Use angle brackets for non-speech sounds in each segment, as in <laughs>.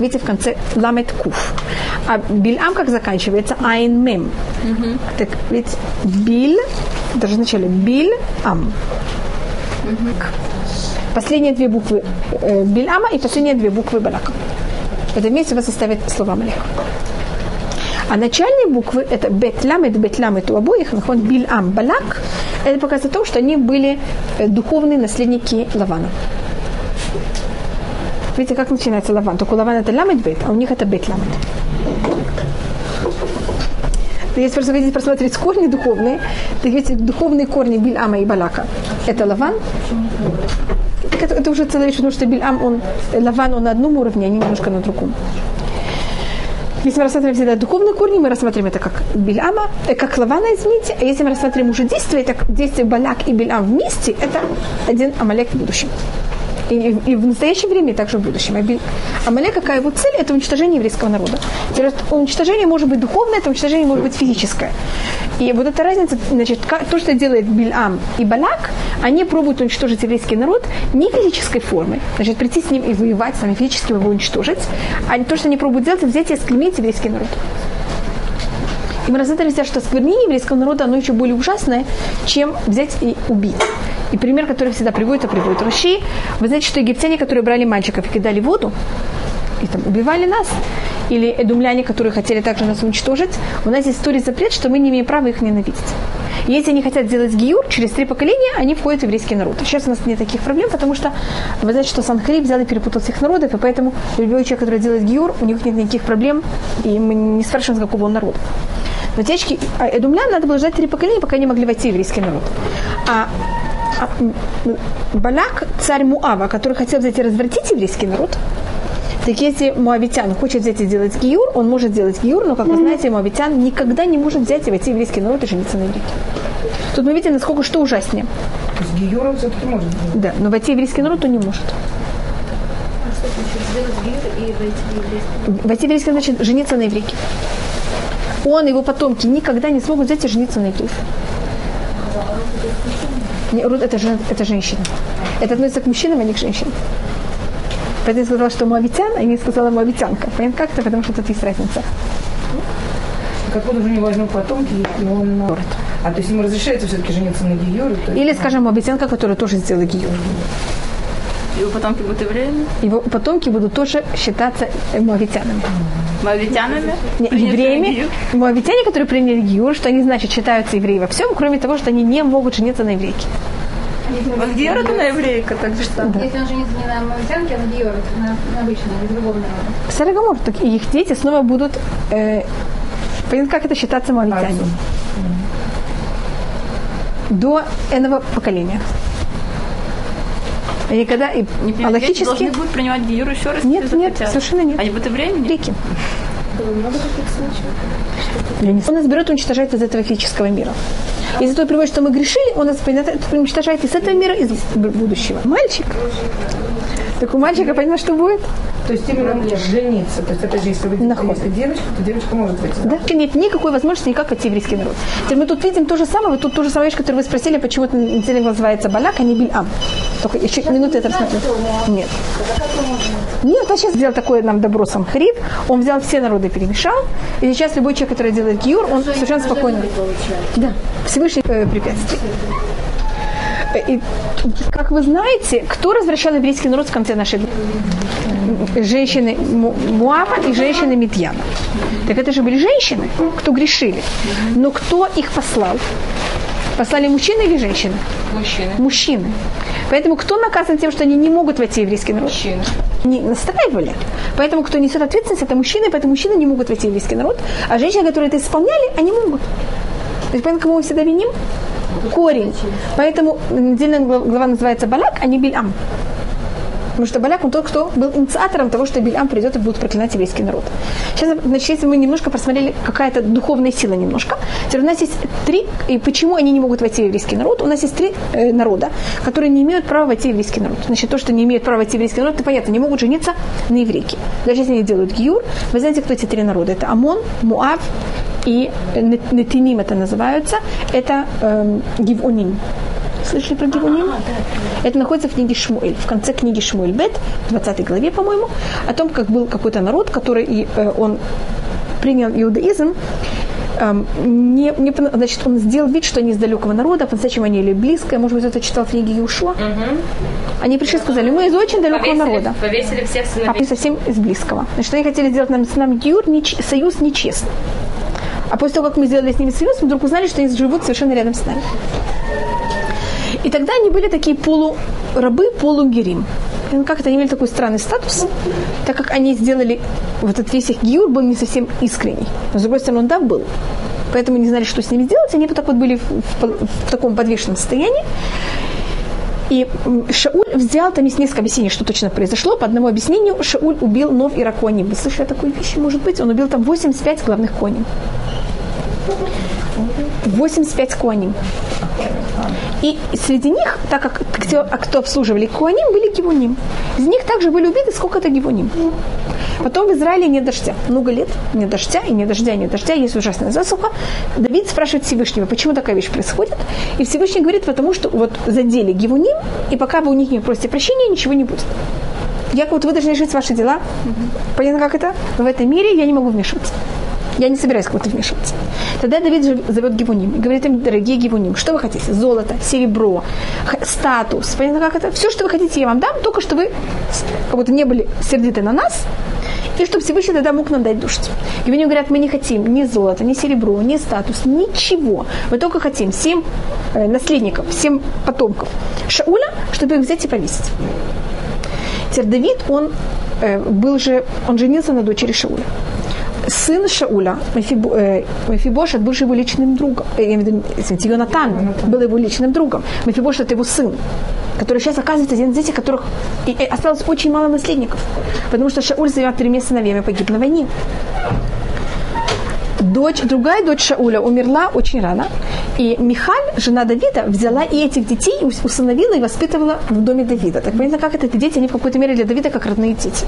видите, в конце ламет куф. А бильам как заканчивается? Айн мем. Угу. Так ведь биль, даже вначале биль ам. Угу. Последние две буквы э, бильама и последние две буквы балака. Это вместе вас составит слова малек. А начальные буквы это бетламет, бетламет у обоих, нахон бильам, балак. Это показывает то, что они были э, духовные наследники Лавана. Видите, как начинается лаван? Только у лавана это ламет бет, а у них это бет ламет. Если просто хотите просмотреть корни духовные, то видите, духовные корни Бильама и Балака. Это лаван. Это, это уже целая вещь, потому что Бильам, он, лаван, он на одном уровне, а не немножко на другом. Если мы рассматриваем всегда духовные корни, мы рассматриваем это как Бильама, э, как Лавана, извините. А если мы рассматривааем уже действие, это действие Балак и Бильам вместе, это один Амалек в будущем. И, и в настоящее время, и также в будущем. Амалек, какая его цель? Это уничтожение еврейского народа. Уничтожение может быть духовное, это уничтожение может быть физическое. И вот эта разница, значит, то, что делает Бильам и Балак, они пробуют уничтожить еврейский народ не физической формой, значит, прийти с ним и воевать, сами физически его уничтожить, а то, что они пробуют делать, взять и склемить еврейский народ. И мы рассмотрели, что осквернение еврейского народа, оно еще более ужасное, чем взять и убить. И пример, который всегда приводит, это приводит Руши. Вы знаете, что египтяне, которые брали мальчиков и кидали воду, и там убивали нас, или эдумляне, которые хотели также нас уничтожить, у нас есть история запрет, что мы не имеем права их ненавидеть. Если они хотят сделать гиюр, через три поколения они входят в еврейский народ. Сейчас у нас нет таких проблем, потому что вы знаете, что Санхариб взял и перепутал всех народов, и поэтому любой человек, который делает гиюр, у них нет никаких проблем, и мы не спрашиваем, с какого он народа. Но течки а Эдумлян надо было ждать три поколения, пока они могли войти в еврейский народ. А а, Балак, царь Муава, который хотел взять и развратить еврейский народ, так если Муавитян хочет взять и сделать гиюр, он может сделать гиюр, но, как вы знаете, Муавитян никогда не может взять и войти в еврейский народ и жениться на еврейке. Тут мы видим, насколько что ужаснее. То есть гиюр он все-таки может сделать? Да, но войти в еврейский народ он не может. Войти в еврейский народ значит жениться на еврейке. Он и его потомки никогда не смогут взять и жениться на еврейке. Руд это, жен, это женщина. Это относится к мужчинам, а не к женщинам. Поэтому я сказала, что муавитян, а не сказала муавитянка. Понятно как-то, потому что тут есть разница. Как он уже не возьмет потомки, если он... А то есть ему разрешается все-таки жениться на Гиюре? Или, скажем, муавитянка, которая тоже сделала Гиюр. Его потомки будут евреями? Его потомки будут тоже считаться муавитянами. Моавитянами? Не, евреями. Моавитяне, которые приняли Гиюр, что они, значит, считаются евреи во всем, кроме того, что они не могут жениться на еврейке. А где это на еврейка? Так что? Если он женится не на моавитянке, а на Гиор, на, на обычном, на другом народе. Сарагамор, так и их дети снова будут... Э, понятно, как это считаться моавитянами? До этого поколения. И когда и не логически... должны будут принимать гиюр еще раз? Нет, нет, хотят. совершенно нет. Они будут времени? Реки. Он нас берет и уничтожает из этого физического мира. Если то приводит, что мы грешили, он нас уничтожает из этого мира, из будущего. Мальчик. Так у мальчика, понимаешь, что будет? То есть именно жениться. То есть, опять же, если вы если девочка, то девочка может выйти. Да, нет никакой возможности никак войти в еврейский народ. Теперь мы тут видим то же самое, вот тут то же самое вещь, которую вы спросили, почему это называется Балак, а не Бильам. Только еще минуту это рассмотрю. Нет. Нет, он сейчас сделал такое нам добро сам Хариб, он взял все народы, перемешал, и сейчас любой человек, который делает гиюр, он совершенно спокойно. Да, Всевышний э, препятствие. И, как вы знаете, кто развращал еврейский народ в конце нашей женщины Муава и женщины Медьяна. Так это же были женщины, кто грешили. Но кто их послал? Послали мужчины или женщины? Мужчины. Мужчины. Поэтому кто наказан тем, что они не могут войти в еврейский народ? Мужчины. Не настраивали. Поэтому кто несет ответственность, это мужчины, поэтому мужчины не могут войти в еврейский народ, а женщины, которые это исполняли, они могут. То есть, поэтому мы всегда виним корень. Поэтому недельная глава называется Балак, а не Бильам. Потому что Балак, он тот, кто был инициатором того, что Бильам придет и будет проклинать еврейский народ. Сейчас, значит, если мы немножко просмотрели, какая-то духовная сила немножко, теперь у нас есть три, и почему они не могут войти в еврейский народ, у нас есть три э, народа, которые не имеют права войти в еврейский народ. Значит, то, что не имеют права войти в еврейский народ, это понятно, не могут жениться на еврейке. Даже если они делают гиюр, вы знаете, кто эти три народа? Это Амон, Муав и Нетиним это называются, это эм, Гивоним. Слышали про Гивуним? Это находится в книге Шмуэль, в конце книги Шмуэль Бет, в 20 главе, по-моему, о том, как был какой-то народ, который и, э, он принял иудаизм, эм, не, не, значит, он сделал вид, что они из далекого народа, по-настоящему они или близкое, может быть, это читал в книге Юшуа. Они пришли и сказали, мы из очень далекого Повесили, народа, повесили всех а сыновей. мы совсем из близкого. Значит, они хотели сделать нам, с нами гиюр, неч- союз нечестный. А после того, как мы сделали с ними союз, мы вдруг узнали, что они живут совершенно рядом с нами. И тогда они были такие полурабы, полугерим. Как это, они имели такой странный статус, так как они сделали, вот этот весь их гиюр был не совсем искренний. Но, с другой стороны, он да, был. Поэтому не знали, что с ними делать. Они вот так вот были в, в- в таком подвешенном состоянии. И Шауль взял, там есть несколько объяснений, что точно произошло. По одному объяснению, Шауль убил Нов и. Вы слышали о такой вещи, может быть? Он убил там 85 главных коней. 85 коней. И среди них, так как кто, а кто обслуживали Куаним, были Гивуним. Из них также были убиты сколько-то Гивуним. Потом в Израиле нет дождя. Много лет нет дождя, и нет дождя, и нет дождя, есть ужасная засуха. Давид спрашивает Всевышнего, почему такая вещь происходит. И Всевышний говорит, потому что вот задели Гивуним, и пока вы у них не просите прощения, ничего не будет. Я вот вы должны решить ваши дела. Понятно, как это? В этом мире я не могу вмешиваться. Я не собираюсь кого-то вмешиваться. Тогда Давид зовет Гивуним и говорит им, дорогие Гивуним, что вы хотите? Золото, серебро, статус. Понятно, как это? Все, что вы хотите, я вам дам, только что вы как будто не были сердиты на нас, и чтобы Всевышний тогда мог нам дать дождь. Гивуним говорят, мы не хотим ни золота, ни серебро, ни статус, ничего. Мы только хотим семь э, наследников, семь потомков Шауля, чтобы их взять и повесить. Теперь Давид, он э, был же, он женился на дочери Шауля. Сын Шауля, э, Мефибошет, был же его личным другом. Э, я имею в виду, извините, Йонатан был его личным другом. Мефибошет его сын, который сейчас оказывается один из этих, которых и, осталось очень мало наследников. Потому что Шауль двумя тремя сыновьями погиб на войне. Дочь, другая дочь Шауля умерла очень рано. И Михаль, жена Давида, взяла и этих детей, ус- усыновила и воспитывала в доме Давида. Так понятно, как это? Эти дети, они в какой-то мере для Давида как родные дети.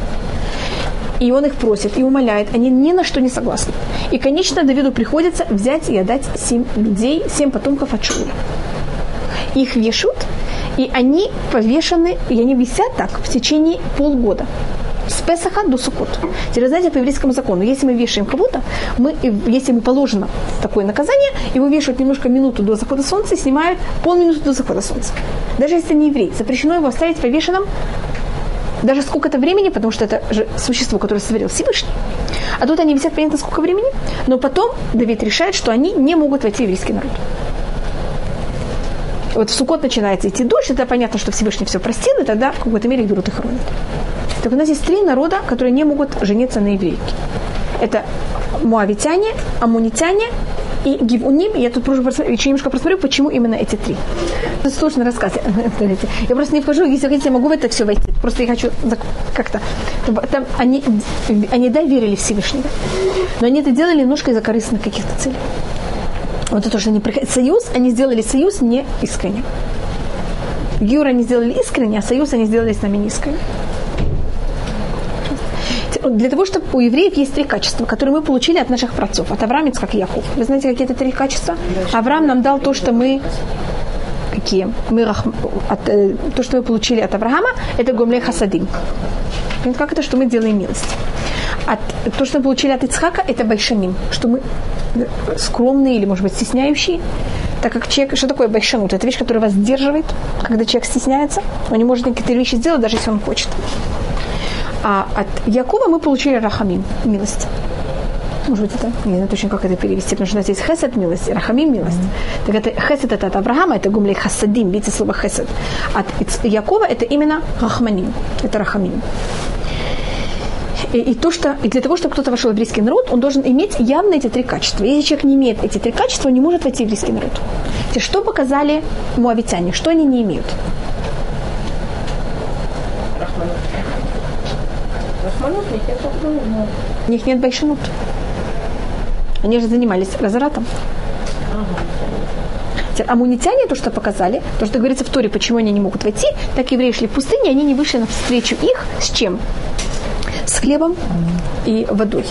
И он их просит и умоляет, они ни на что не согласны. И, конечно, Давиду приходится взять и отдать семь людей, семь потомков от Шауля. Их вешают, и они повешены, и они висят так в течение полгода. С Песаха до Сукот. Теперь, знаете, по еврейскому закону, если мы вешаем кого-то, мы, если ему положено такое наказание, его вешают немножко минуту до захода солнца и снимают полминуты до захода солнца. Даже если не еврей, запрещено его оставить повешенным даже сколько-то времени, потому что это же существо, которое сотворил Всевышний. А тут они висят понятно сколько времени, но потом Давид решает, что они не могут войти в еврейский народ. Вот в Сукот начинается идти дождь, тогда понятно, что Всевышний все простил, и тогда в какой-то мере их берут и хоронят. Так у нас есть три народа, которые не могут жениться на еврейке. Это муавитяне, амунитяне и гивуним. Я тут тоже просмотрю- еще немножко просмотрю, почему именно эти три. Это сложный рассказ. <laughs> Смотрите. Я просто не вхожу, если хотите, я могу в это все войти. Просто я хочу как-то... Там они, они да, верили Всевышнего, но они это делали немножко из-за корыстных каких-то целей. Вот это то, что они приход- союз, они сделали союз не искренне. Гюра они сделали искренне, а союз они сделали с нами не искренне. Для того, чтобы у евреев есть три качества, которые мы получили от наших працов, от Авраама, как и Яков. Вы знаете, какие это три качества? Авраам нам дал то, что мы какие? Мы от, э, то, что мы получили от Авраама, это гомлей хасадим. Понимаете, Как это, что мы делаем милость? От, то, что мы получили от Ицхака, это байшаним, что мы э, скромные или, может быть, стесняющие. Так как человек, что такое байшанут? Это вещь, которая вас сдерживает, когда человек стесняется. Он не может некоторые вещи сделать, даже если он хочет. А от Якова мы получили рахамим, милость. Может быть, это, не знаю точно, как это перевести, потому что у нас есть хесед милость, рахамим милость. Так это хесед это от Авраама, это гумлей хасадим, видите слово хесед. От Якова это именно рахманим, это рахамим. И, и то, что, и для того, чтобы кто-то вошел в еврейский народ, он должен иметь явно эти три качества. Если человек не имеет эти три качества, он не может войти в еврейский народ. Что показали муавитяне? Что они не имеют? У них нет байшанут. Они же занимались разоратом. Теперь Амунитяне то, что показали, то, что говорится в Торе, почему они не могут войти, так евреи шли в пустыне, они не вышли навстречу их с чем? С хлебом и водой.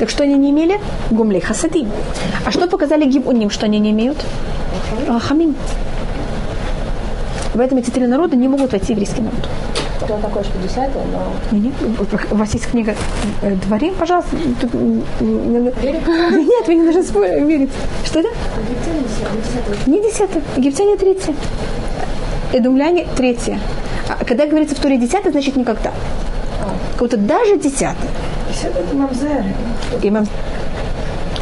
Так что они не имели? Гумлей хасадим. А что показали гибуним, что они не имеют? Рахамим. поэтому эти три народа не могут войти в еврейский народ. Кто такой, что десятый, но... Нет, у вас есть книга э, Дворим, пожалуйста. Тут, <laughs> Нет, вы не должны спорить, верить. Что это? Не десятый. Египтяне третье. Эдумляне третье. А когда говорится в Туре десятый, значит никогда. Как будто даже десятый. Это мамзер. Имам.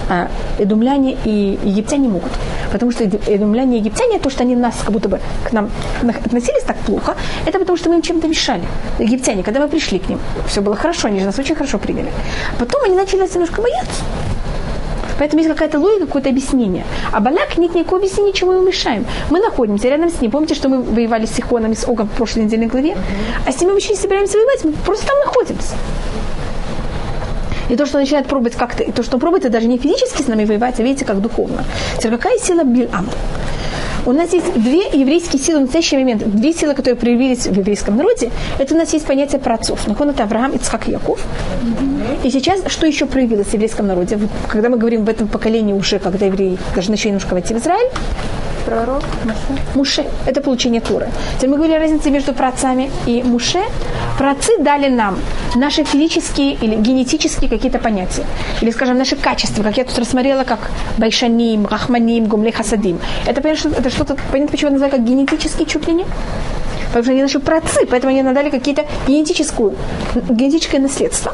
А, эдумляне и египтяне могут. Потому что эду- эдумляне и египтяне, то, что они нас как будто бы к нам на- относились так плохо, это потому что мы им чем-то мешали. Египтяне, когда мы пришли к ним, все было хорошо, они же нас очень хорошо приняли. Потом они начали нас немножко бояться. Поэтому есть какая-то логика, какое-то объяснение. А Балак нет никакого объяснения, чему мы мешаем. Мы находимся рядом с ним. Помните, что мы воевали с Сихоном и с Огом в прошлой недельной главе? А с ним мы вообще не собираемся воевать, мы просто там находимся. И то, что начинает пробовать как-то, и то, что пробует, это даже не физически с нами воевать, а видите, как духовно. Теперь какая сила Бильам? У нас есть две еврейские силы в настоящий момент. Две силы, которые проявились в еврейском народе. Это у нас есть понятие праотцов. Нахон это Авраам, Ицхак и Яков. И сейчас, что еще проявилось в еврейском народе? Когда мы говорим в этом поколении уже, когда евреи даже начали немножко войти в Израиль, Пророк. Муше – это получение Туры. Теперь мы говорили о разнице между праотцами и Муше. Праотцы дали нам наши физические или генетические какие-то понятия. Или, скажем, наши качества, как я тут рассмотрела, как Байшаним, Рахманим, Гумлей Хасадим. Это, понятно, это что-то, понятно, почему это называют как генетические чуть? Потому что они наши праотцы, поэтому они надали какие-то генетическую, генетическое наследство.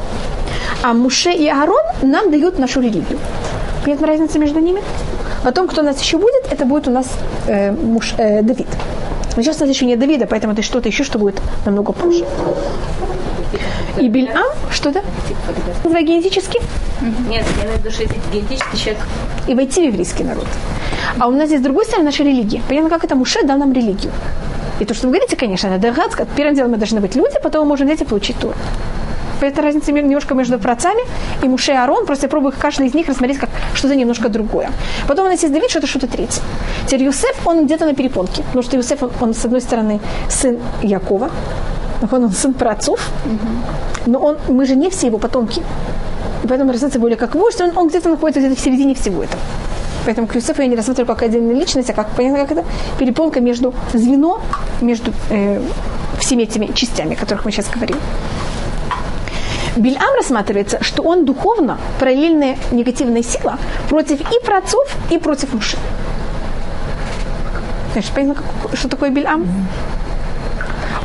А Муше и Аарон нам дают нашу религию. Понятна разница между ними? Потом, кто у нас еще будет, это будет у нас э, муж э, Давид. Но сейчас у нас еще нет Давида, поэтому это что-то еще, что будет намного позже. И Бильам, что-то? Называй генетически Нет, я виду, что если генетический человек и войти в еврейский народ. А у нас есть с другой стороны наша религия. Понятно, как это Муше дал нам религию. И то, что вы говорите, конечно, это догадка. Первым делом мы должны быть люди, потом мы можем взять и получить тур. Это разница немножко между працами и Муше и Арон. Просто я пробую каждый из них рассмотреть как что-то немножко другое. Потом у нас есть Давид, что-то что-то третье. Теперь Юсеф, он где-то на перепонке. Потому что Юсеф, он, он, с одной стороны, сын Якова, он, он сын праотцов, но он, мы же не все его потомки. И поэтому рассматривается более как вождь, он, он где-то находится где-то в середине всего этого. Поэтому к Юсефу я не рассматриваю как отдельную личность, а как, понятно, как это перепонка между звено, между э, всеми этими частями, о которых мы сейчас говорим. Бильам рассматривается, что он духовно параллельная негативная сила против и праотцов, и против мужчин. Знаешь, понятно, что такое Бильам?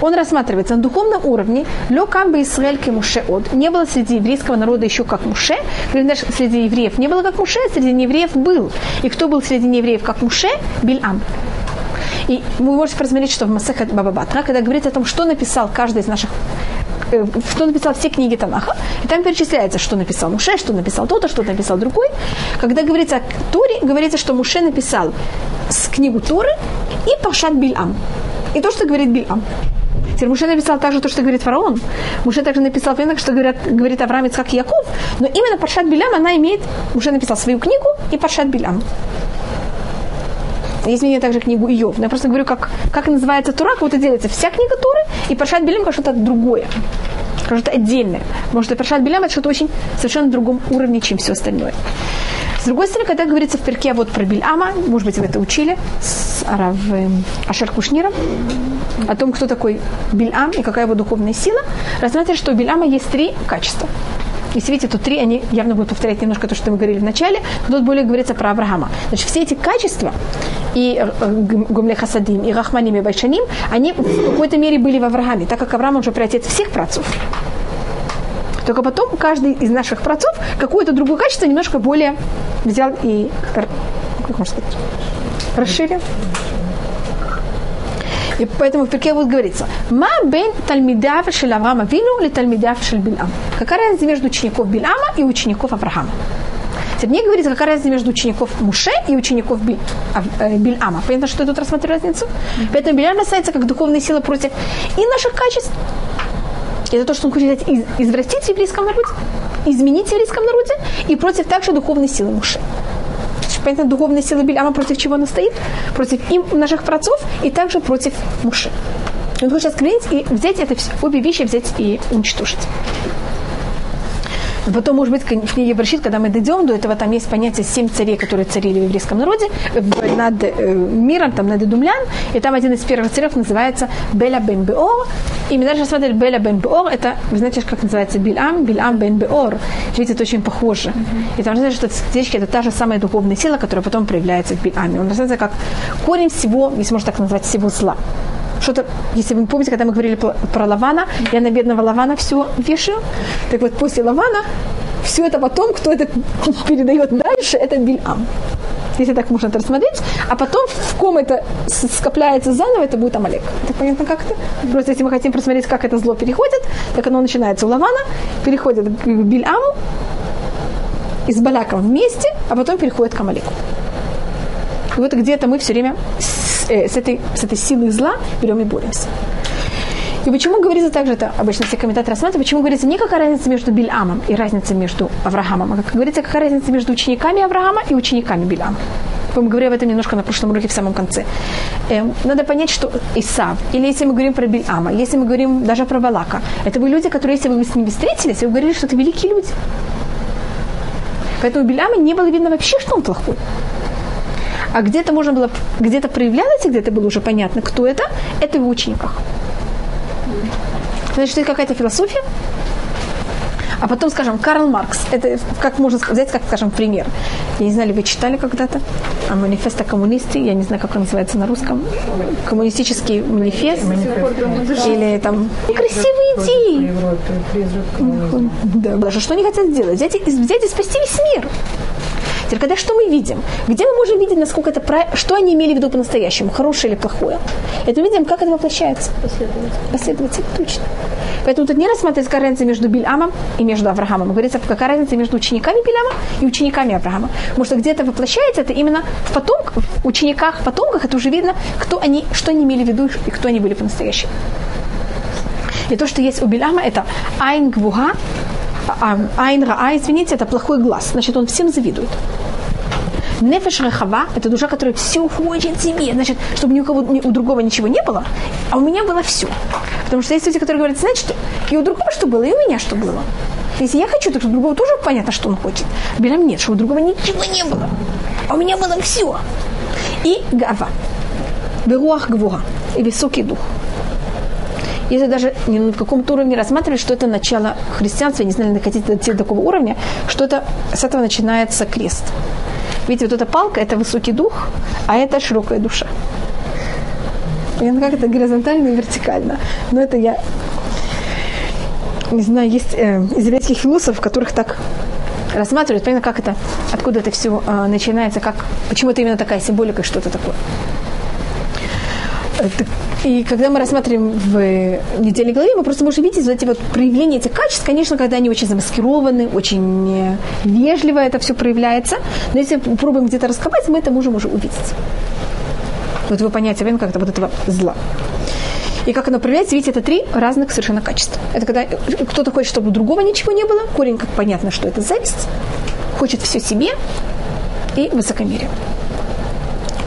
Он рассматривается на духовном уровне. Лё бы Исраэль Муше от. Не было среди еврейского народа еще как Муше. Говорит, даже среди евреев не было как Муше, среди неевреев был. И кто был среди неевреев как Муше? Бильам. И вы можете посмотреть, что в Масехат Бабабатра, когда говорится о том, что написал каждый из наших э, что написал все книги Танаха, и там перечисляется, что написал Муше, что написал тот, что написал другой. Когда говорится о Туре, говорится, что Муше написал с книгу Туры и Пашат Бильам. И то, что говорит Бильам. Теперь Муше написал также то, что говорит фараон. Муше также написал, понятно, что говорят, говорит Авраам, и Яков. Но именно Паршат Билям, она имеет, Муше написал свою книгу и Паршат Билям. Есть мнение также книгу Иов. Но я просто говорю, как, как называется Тура, как будто делится вся книга Туры, и Паршат Билям как что-то другое. Как что-то отдельное. Потому что Паршат Билям это что-то очень совершенно другом уровне, чем все остальное. С другой стороны, когда говорится в перке вот про Бильама, может быть, вы это учили с Арав Ашер Кушниром, о том, кто такой Бильам и какая его духовная сила, рассматривается, что у Бильама есть три качества. Если видите, то три, они явно будут повторять немножко то, что мы говорили в начале, тут более говорится про Авраама. Значит, все эти качества, и э, Гумле Хасадим, и Рахманим, и Байшаним, они в какой-то мере были в Аврааме, так как Авраам уже приотец всех працов. Только потом каждый из наших працов какое-то другое качество немножко более взял и, как можно сказать, расширил. И поэтому в перке будет говориться, «Ма бен тальмидав шел Авраама вину ли тальмидав шел Билам». Какая разница между учеников Билама и учеников Авраама? Теперь мне говорится, какая разница между учеников Муше и учеников Биль, Ав- э, Бильама. Понятно, что я тут рассматриваю разницу? Поэтому Билям касается как духовная сила против и наших качеств, это то, что он хочет из- извратить в еврейском народе, изменить в еврейском народе, и против также духовной силы Муше. Понятно, духовная сила Биляма против чего она стоит? Против им наших працов и также против Муше. Он хочет осквернить и взять это все, обе вещи взять и уничтожить. Но потом, может быть, в книге Брашит, когда мы дойдем до этого, там есть понятие семь царей, которые царили в еврейском народе, э, над э, миром, там, над Идумлян, и там один из первых царев называется Беля бен Беор. И мы даже рассмотрели Беля бен Беор, это, вы знаете, как называется Бильам, Бильам бен Беор. Видите, это очень похоже. И там, знаете, что сердечки это та же самая духовная сила, которая потом проявляется в Бильаме. Он рассматривается как корень всего, если можно так назвать, всего зла что-то, если вы помните, когда мы говорили про, Лавана, я на бедного Лавана все вешаю. Так вот, после Лавана все это потом, кто это <laughs> передает дальше, это Бильам. Если так можно это рассмотреть. А потом, в ком это скопляется заново, это будет Амалек. Так понятно, как это? Просто если мы хотим просмотреть, как это зло переходит, так оно начинается у Лавана, переходит к Бильаму, и с вместе, а потом переходит к Амалеку. И вот где-то мы все время э, с этой, с этой силой зла берем и боремся. И почему говорится также, это обычно все комментаторы рассматривают, почему говорится не какая разница между Бильамом и разница между Авраамом, а как говорится, какая разница между учениками Авраама и учениками Бильама. Мы говорили об этом немножко на прошлом уроке в самом конце. Эм, надо понять, что Исав, или если мы говорим про Бильама, если мы говорим даже про Балака, это были люди, которые, если бы вы с ними встретились, вы говорили, что это великие люди. Поэтому у не было видно вообще, что он плохой. А где-то можно было, где-то проявлялось, и где-то было уже понятно, кто это, это в учениках. Значит, это какая-то философия. А потом, скажем, Карл Маркс. Это как можно взять, как, скажем, пример. Я не знаю, ли вы читали когда-то а манифеста коммунисты, я не знаю, как он называется на русском. Коммунистический манифест. Или там красивые идеи. Да, даже что они хотят сделать? Взять и, взять и спасти весь мир. Теперь, когда что мы видим? Где мы можем видеть, насколько это прав... что они имели в виду по-настоящему, хорошее или плохое? Это мы видим, как это воплощается. Последовательно. точно. Поэтому тут не рассматривается какая разница между Бильамом и между Авраамом. Говорится, какая разница между учениками Биляма и учениками Авраама. Потому что где-то воплощается это именно в потомках, в учениках, потомках, это уже видно, кто они, что они имели в виду и кто они были по-настоящему. И то, что есть у Биляма, это Айн Гвуга, а, Айн Раа, извините, это плохой глаз. Значит, он всем завидует. Нефеш Рахава – это душа, которая все хочет себе. Значит, чтобы ни у, кого, ни у другого ничего не было, а у меня было все. Потому что есть люди, которые говорят, знаете что, и у другого что было, и у меня что было. Если я хочу, так у другого тоже понятно, что он хочет. А нет, что у другого ничего не было. А у меня было все. И Гава. Беруах Гвуга. И высокий дух. Если даже не на каком-то уровне рассматривать, что это начало христианства, я не знаю, хотите дойти до такого уровня, что это с этого начинается крест. Видите, вот эта палка – это высокий дух, а это широкая душа. Понятно, как это горизонтально и вертикально. Но это я не знаю, есть э, из еврейских философов, которых так рассматривают, понятно, как это, откуда это все э, начинается, как, почему это именно такая символика, что-то такое. Э, так- И когда мы рассматриваем в недельной главе, мы просто можем видеть вот эти вот проявления этих качеств, конечно, когда они очень замаскированы, очень э, вежливо это все проявляется, но если попробуем где-то раскопать, мы это можем уже увидеть. Вот его понятие, как-то вот этого зла. И как оно проявляется, видите, это три разных совершенно качества. Это когда кто-то хочет, чтобы у другого ничего не было, корень, как понятно, что это зависть, хочет все себе и высокомерие.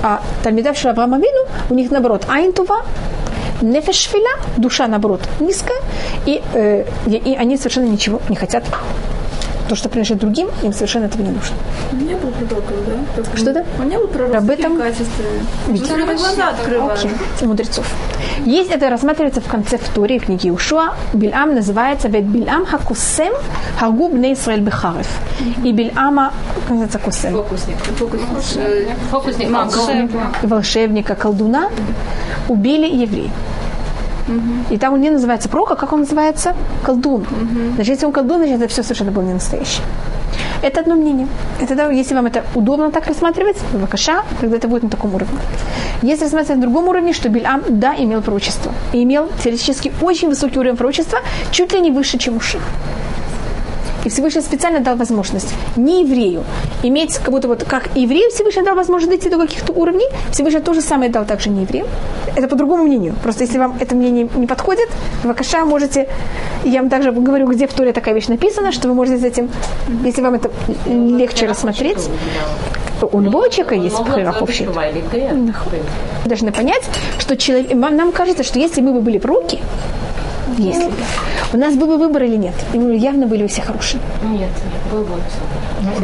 А Тальмидав Авраама Вину, у них наоборот Айнтува, Нефешфиля, душа наоборот низкая, и, э, и, они совершенно ничего не хотят. То, что принадлежит другим, им совершенно этого не нужно. Не было пророков, да? Так, Что да? Он не был пророком Об этом-? Ну, глаза открывают. Окей, мудрецов. Есть это рассматривается в конце в Торе, в книге Ушуа. Бильам называется «Вет Бильам хакусем хагуб бне Исраэль бехарев». И Бильама, как называется кусем? Фокусник. Э, Фокусник. И волшебника, колдуна убили евреи. И там он не называется пророк, а как он называется? Колдун. Значит, если он колдун, значит, это все совершенно было не настоящее. Это одно мнение. Тогда, если вам это удобно так рассматривать, вакаша, тогда это будет на таком уровне. Если рассматривать на другом уровне, что Бильам, да, имел пророчество. И имел теоретически очень высокий уровень пророчества, чуть ли не выше, чем уши. И Всевышний специально дал возможность не еврею иметь как будто вот как еврею Всевышний дал возможность дойти до каких-то уровней, Всевышний то же самое дал также не еврею. Это по другому мнению. Просто если вам это мнение не подходит, в Акаша можете, я вам также говорю, где в Торе такая вещь написана, что вы можете с этим, если вам это легче рассмотреть, у любого человека есть прораховщик. Вы должны понять, что человек, нам кажется, что если мы бы были пророки, Если бы. У нас был бы выбор или нет? И мы явно были все хорошие. Нет, был бы.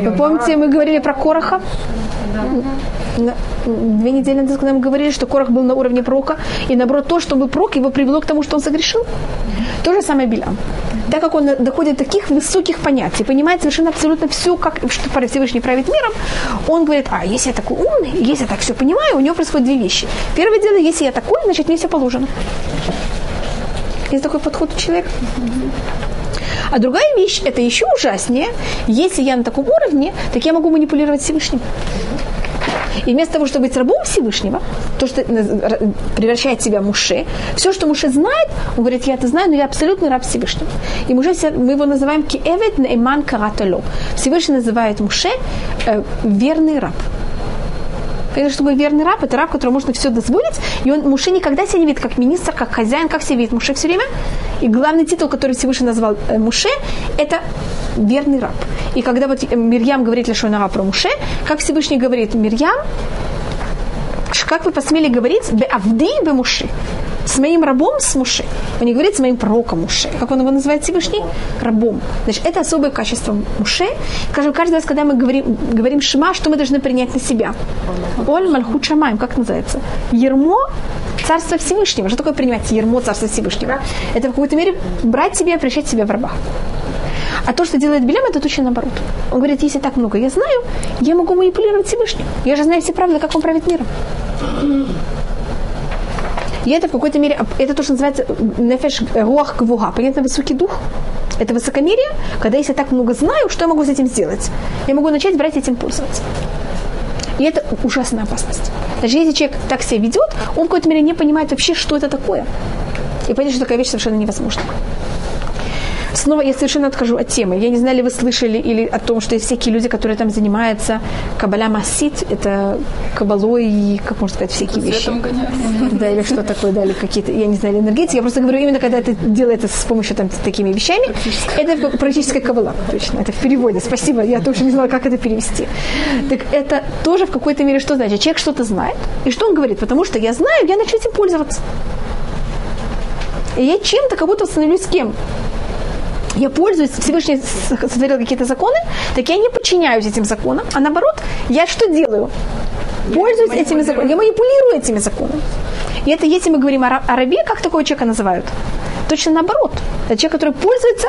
Вы помните, мы говорили про Короха? На- Две недели назад, когда мы говорили, что Корах был на уровне пророка, и наоборот, то, что был пророк, его привело к тому, что он согрешил. То же самое Билам. Так как он доходит до таких высоких понятий, понимает совершенно абсолютно все, как что Всевышний правит миром, он говорит, а если я такой умный, если я так все понимаю, у него происходят две вещи. Первое дело, если я такой, значит, мне все положено. Есть такой подход у человека. А другая вещь, это еще ужаснее, если я на таком уровне, так я могу манипулировать Всевышним. И вместо того, чтобы быть рабом Всевышнего, то, что превращает себя Муше, все, что Муше знает, он говорит, я это знаю, но я абсолютный раб Всевышнего. И Муше, мы его называем Киэвет Нейман Каратало. Всевышний называет Муше э, верный раб. Конечно, чтобы верный раб, это раб, которому можно все дозволить. И он, Муше никогда себя не видит как министр, как хозяин, как себя видит Муше все время. И главный титул, который Всевышний назвал э, Муше, это верный раб. И когда вот э, Мирьям говорит Лешонара про Муше, как Всевышний говорит Мирьям, как вы посмели говорить бе авди бе Муше? С моим рабом с Муше. Он не говорит с моим пророком Муше. Как он его называет Всевышний? Рабом. Значит, это особое качество Муше. Скажем, каждый раз, когда мы говорим, говорим Шима, что мы должны принять на себя? Оль Мальхут Шамаем, как называется? Ермо Царство Всевышнего. Что такое принимать ермо Царства Всевышнего? Это в какой-то мере брать себя и превращать себя в раба. А то, что делает Белям, это точно наоборот. Он говорит, если так много я знаю, я могу манипулировать Всевышним. Я же знаю все правила, как он правит миром. И это в какой-то мере, это то, что называется нефеш руах гвуга. Понятно, высокий дух? Это высокомерие, когда если я так много знаю, что я могу с этим сделать? Я могу начать брать этим пользоваться. И это ужасная опасность. Даже если человек так себя ведет, он в какой-то мере не понимает вообще, что это такое. И понять, что такая вещь совершенно невозможна. Снова я совершенно откажу от темы. Я не знаю, ли вы слышали или о том, что есть всякие люди, которые там занимаются кабаля масит, это кабалой и, как можно сказать, всякие вещи. Да, или что такое, да, или какие-то, я не знаю, энергетики. Я просто говорю, именно когда это делается с помощью там такими вещами, это практическая кабала, точно, это в переводе. Спасибо, я тоже не знала, как это перевести. Так это тоже в какой-то мере что значит? Человек что-то знает, и что он говорит? Потому что я знаю, я начну этим пользоваться. И я чем-то как будто становлюсь кем? Я пользуюсь, Всевышний сотворил какие-то законы, так я не подчиняюсь этим законам, а наоборот, я что делаю? Пользуюсь этими законами, я манипулирую этими законами. И это, если мы говорим о, о рабе, как такого человека называют? Точно наоборот. Это человек, который пользуется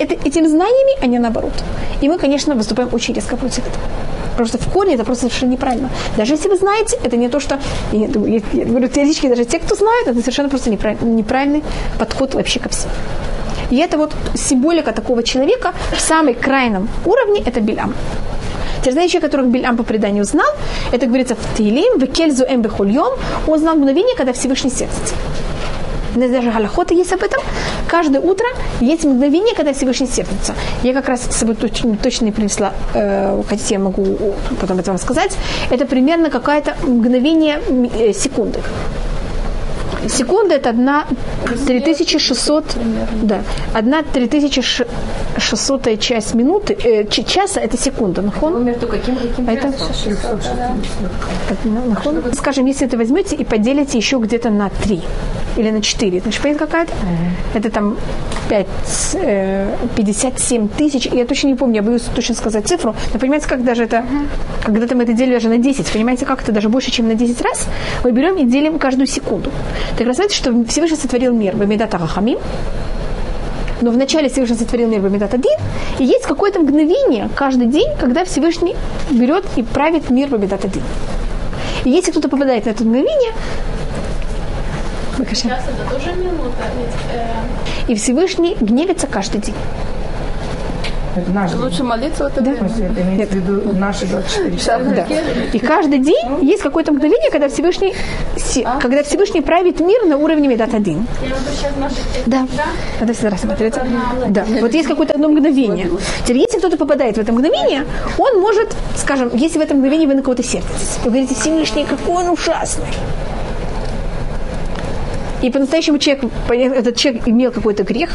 это- этими знаниями, а не наоборот. И мы, конечно, выступаем очень резко против этого. Что в корне это просто совершенно неправильно. Даже если вы знаете, это не то, что... Я, думаю, я- я говорю, теоретически даже те, кто знает, это совершенно просто неправильный, неправильный подход вообще ко всему. И это вот символика такого человека в самой крайнем уровне – это Билям. Знаете, человек, которых Бильам по преданию знал, это говорится в Таилим, в Кельзу Эм Бехульем, он знал мгновение, когда Всевышний сердится. У нас даже галахоты есть об этом. Каждое утро есть мгновение, когда Всевышний сердится. Я как раз с собой точно, точно не принесла, э, хотите, я могу потом это вам сказать. Это примерно какое-то мгновение э, секунды. Секунда это одна 3600, да, одна 3600 часть минуты, э, часа это секунда, нахон? Между каким каким А это, так, на- нахон? Скажем, если это возьмете и поделите еще где-то на 3 или на 4, значит, понятно какая-то? Это там 5, э, 57 тысяч, я точно не помню, я боюсь точно сказать цифру, но понимаете, как даже это, когда-то мы это делили даже на 10, понимаете, как это даже больше, чем на 10 раз, мы берем и делим каждую секунду. Так раз знаете, что Всевышний сотворил мир, Бамидат Арахамим, но вначале Всевышний сотворил мир Бамидат один, и есть какое-то мгновение каждый день, когда Всевышний берет и правит мир Бамидат один. И если кто-то попадает на это мгновение. Сейчас это тоже минута. ведь, э, и Всевышний гневится каждый день. Это наш день. Лучше молиться в это В время. имеется в виду наши 24 часа. Да. И каждый день есть какое-то мгновение, когда Всевышний, се- когда Всевышний правит мир на уровне Медат один. Да. Это всегда рассматривается. Да. Вот есть какое-то одно мгновение. Теперь, если кто-то попадает в это мгновение, он может, скажем, если в этом мгновении вы на кого-то сердитесь, вы говорите, Всевышний, какой он ужасный. И по-настоящему человек, этот человек имел какой-то грех,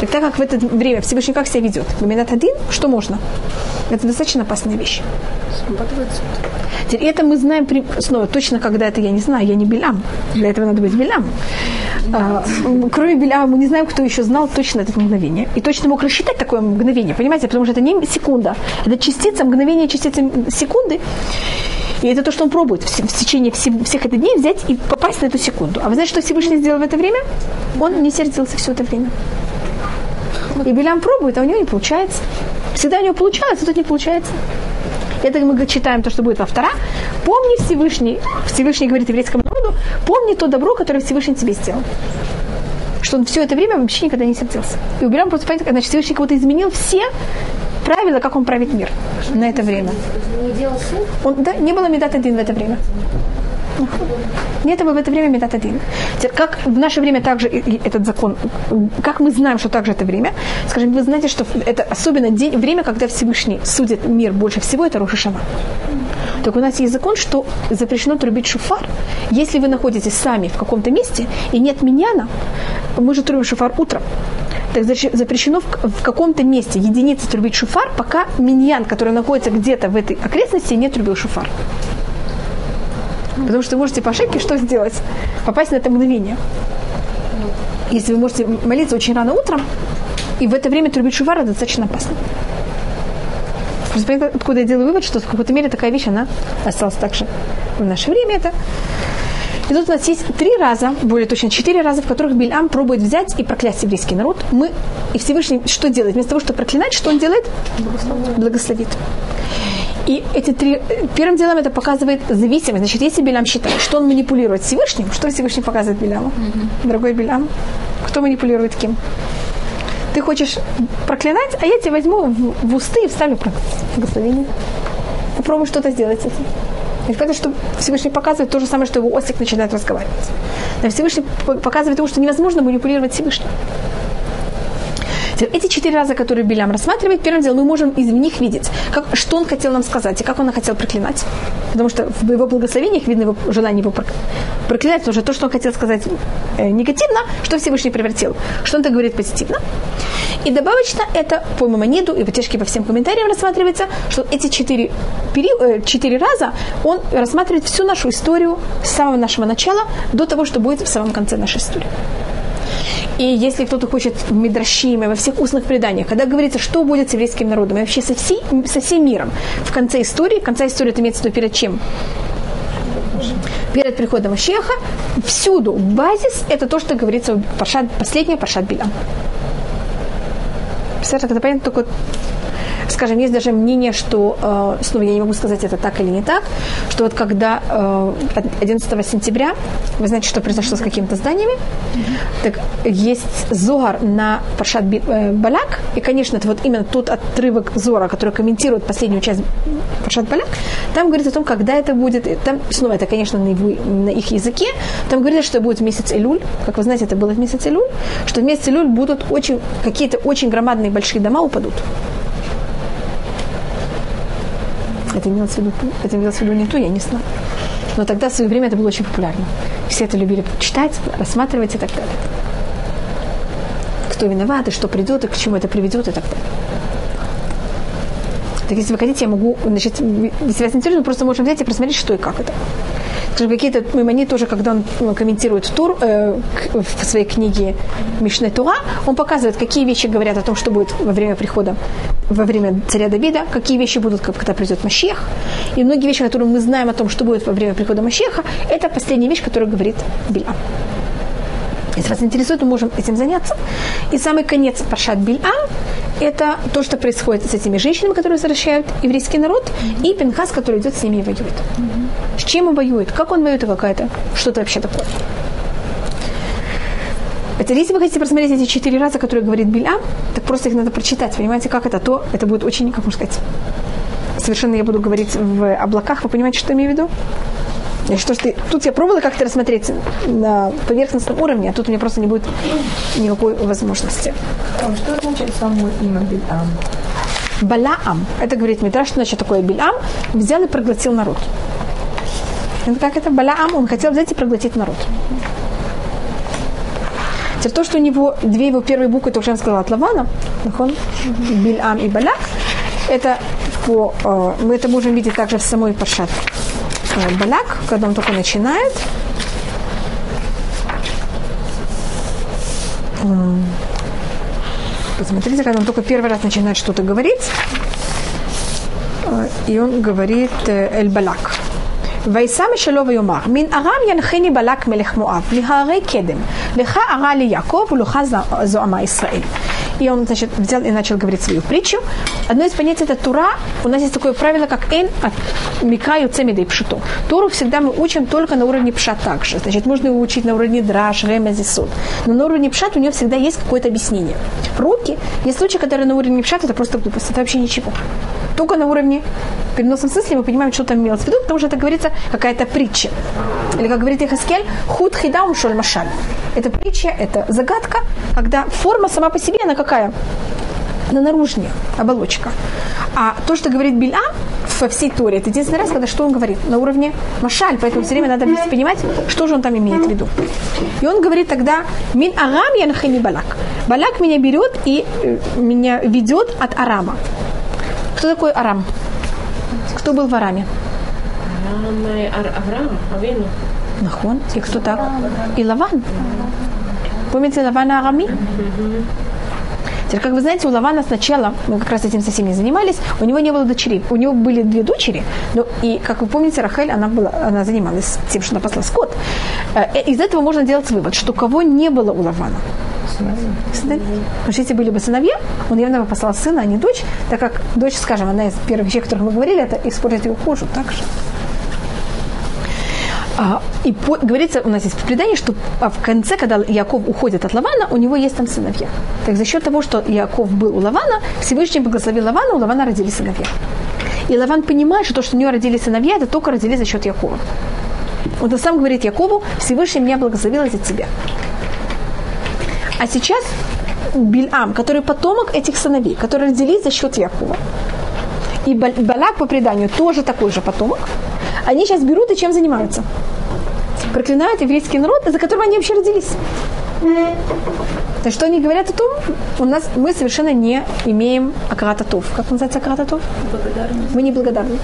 так так как в это время Всевышний как себя ведет? Момент один, что можно? Это достаточно опасная вещь. Теперь это мы знаем при- снова точно, когда это я не знаю, я не Белям. Для этого надо быть Белям. А, кроме Беляма, мы не знаем, кто еще знал точно это мгновение. И точно мог рассчитать такое мгновение, понимаете? Потому что это не секунда. Это частица, мгновение частицы секунды. И это то, что он пробует в, в течение всех, всех этих дней взять и попасть на эту секунду. А вы знаете, что Всевышний сделал в это время? Он не сердился все это время. И Белям пробует, а у него не получается. Всегда у него получалось, а тут не получается. Это мы читаем то, что будет во втора. Помни Всевышний, Всевышний говорит еврейскому народу, помни то добро, которое Всевышний тебе сделал. Что он все это время вообще никогда не сердился. И убираем просто понять, значит, Всевышний кого-то изменил все правила, как он правит мир на это время. Он, да, не было медат один в это время. Нет, в это время медат один. Как в наше время также этот закон, как мы знаем, что также это время, скажем, вы знаете, что это особенно день, время, когда Всевышний судит мир больше всего, это Рошашана. Так у нас есть закон, что запрещено трубить шуфар, если вы находитесь сами в каком-то месте и нет миньяна, мы же трубим шуфар утром. Так запрещено в, в каком-то месте единицы трубить шуфар, пока миньян, который находится где-то в этой окрестности, не трубил шуфар. Потому что вы можете по ошибке что сделать? Попасть на это мгновение. Если вы можете молиться очень рано утром, и в это время трубить шуфар, это достаточно опасно. Просто откуда я делаю вывод, что в какой-то мере такая вещь, она осталась также в наше время. Это и тут у нас есть три раза, более точно четыре раза, в которых Бильам пробует взять и проклясть еврейский народ. Мы и Всевышний что делает? Вместо того, чтобы проклинать, что он делает? Благословит. И эти три... Первым делом это показывает зависимость. Значит, если Билям считает, что он манипулирует Всевышним, что Всевышний показывает Биляму? Дорогой Билям, кто манипулирует кем? Ты хочешь проклинать, а я тебя возьму в, в усты и вставлю благословение. Попробуй что-то сделать с этим. Понятно, что Всевышний показывает то же самое, что его осик начинает разговаривать. Но Всевышний показывает тому, что невозможно манипулировать Всевышним. Теперь, Эти четыре раза, которые Билям рассматривает, первым делом мы можем из них видеть, как, что он хотел нам сказать и как он хотел проклинать. Потому что в его благословениях видно его желание его прок- проклинать, потому что то, что он хотел сказать э, негативно, что Всевышний превратил, что он так говорит позитивно. И добавочно это по Мамонеду и потешке по всем комментариям рассматривается, что эти четыре, пери- э, четыре раза он рассматривает всю нашу историю с самого нашего начала до того, что будет в самом конце нашей истории. И если кто-то хочет в Мидрашиме, во всех устных преданиях, когда говорится, что будет с еврейским народом, и вообще со, всей, со всем миром, в конце истории, конца истории это имеется в виду перед чем? Перед приходом Машеха, всюду базис – это то, что говорится в Паршат, последнее Паршат Биля. Представляете, понятно только скажем, есть даже мнение, что, э, снова я не могу сказать, это так или не так, что вот когда э, 11 сентября, вы знаете, что произошло с какими-то зданиями, так есть Зогар на Паршат э, Балак, и, конечно, это вот именно тот отрывок Зора, который комментирует последнюю часть Паршат Балак, там говорится о том, когда это будет, там, снова, это, конечно, на, его- на их языке, там говорится, что будет месяц Илюль, как вы знаете, это было в месяц Илюль, что в месяц Илюль будут очень, какие-то очень громадные большие дома упадут. Это имелось в виду, это имелось в виду не то, я не знаю. Но тогда в свое время это было очень популярно. Все это любили читать, рассматривать и так далее. Кто виноват, и что придет, и к чему это приведет, и так далее. Так если вы хотите, я могу, значит, если вас интересует, просто можем взять и просмотреть, что и как это. Какие-то мемони тоже, когда он ну, комментирует Тур э, в своей книге Мишне Тура, он показывает, какие вещи говорят о том, что будет во время прихода, во время царя Давида, какие вещи будут, когда придет Машех. И многие вещи, которые мы знаем о том, что будет во время прихода Машеха, это последняя вещь, которую говорит Биля. Если вас интересует, мы можем этим заняться. И самый конец Паршат Бильам – это то, что происходит с этими женщинами, которые возвращают еврейский народ, и Пинхас, который идет с ними и воюет. С чем он воюет? Как он воюет? и Какая-то? Что это вообще такое? Это если вы хотите просмотреть эти четыре раза, которые говорит Бильам, так просто их надо прочитать. Понимаете, как это? То это будет очень, как можно сказать, совершенно я буду говорить в облаках. Вы понимаете, что я имею в виду? И что ж ты, тут я пробовала как-то рассмотреть на поверхностном уровне, а тут у меня просто не будет никакой возможности. А что значит само имя Бильам? Балаам, это говорит Митраш, что значит такое Бильам, взял и проглотил народ. Это как это? Балаам, он хотел взять и проглотить народ. Теперь то, что у него две его первые буквы, то, что я сказала, от Лавана, он, Бильам и Балак, это по, э, мы это можем видеть также в самой Пашат э, Балак, когда он только начинает. м, посмотрите, когда он только первый раз начинает что-то говорить, э, и он говорит э, Эль-Балак. וישא משלו ויאמר, מן ארם ינחני בלק מלך מואב, מהרי קדם, לך ארה לי יעקב ולך ז- זוהמה ישראל. И он, значит, взял и начал говорить свою притчу. Одно из понятий это Тура. У нас есть такое правило, как «эн» от «мика юцеми и пшуту». Туру всегда мы учим только на уровне пша также. Значит, можно его учить на уровне драш, ремези, суд. Но на уровне пшат у него всегда есть какое-то объяснение. Руки, есть случаи, которые на уровне пшат, это просто глупость, это вообще ничего. Только на уровне в переносном смысле мы понимаем, что там имелось в виду, потому что это говорится какая-то притча. Или, как говорит Ихаскель, худ хидаум шоль машаль. Это притча, это загадка, когда форма сама по себе, она какая? Она наружнее, оболочка. А то, что говорит Биля во всей Торе, это единственный раз, когда что он говорит? На уровне машаль, поэтому все время надо понимать, что же он там имеет в виду. И он говорит тогда, мин арам янхани балак. Балак меня берет и э, меня ведет от арама. Кто такой арам? Кто был в араме? Авраам, э, Ар- Авраам, Авину. Нахон. И кто так? И Лаван. Помните Лавана Арами? Теперь, как вы знаете, у Лавана сначала, мы как раз этим совсем не занимались, у него не было дочерей. У него были две дочери, но и, как вы помните, Рахель, она, была, она занималась тем, что она пасла скот. Э, Из этого можно делать вывод, что кого не было у Лавана? Сыновей. Потому что если были бы сыновья, он явно бы послал сына, а не дочь, так как дочь, скажем, одна из первых вещей, о которых мы говорили, это использовать его кожу также. А, и по- говорится, у нас есть предание, что а, в конце, когда Яков уходит от Лавана, у него есть там сыновья. Так за счет того, что Яков был у Лавана, Всевышний благословил Лавана, у Лавана родились сыновья. И Лаван понимает, что то, что у него родились сыновья, это только родились за счет Якова. Он сам говорит Якову, Всевышний меня благословил из-за тебя. А сейчас Бильам, который потомок этих сыновей, которые родились за счет Якова. И Ба- Балак по преданию тоже такой же потомок. Они сейчас берут и чем занимаются? Проклинают еврейский народ, из-за которого они вообще родились. То есть, что они говорят о том, у нас мы совершенно не имеем акарататов. Как называется акарататов? Мы не благодарны.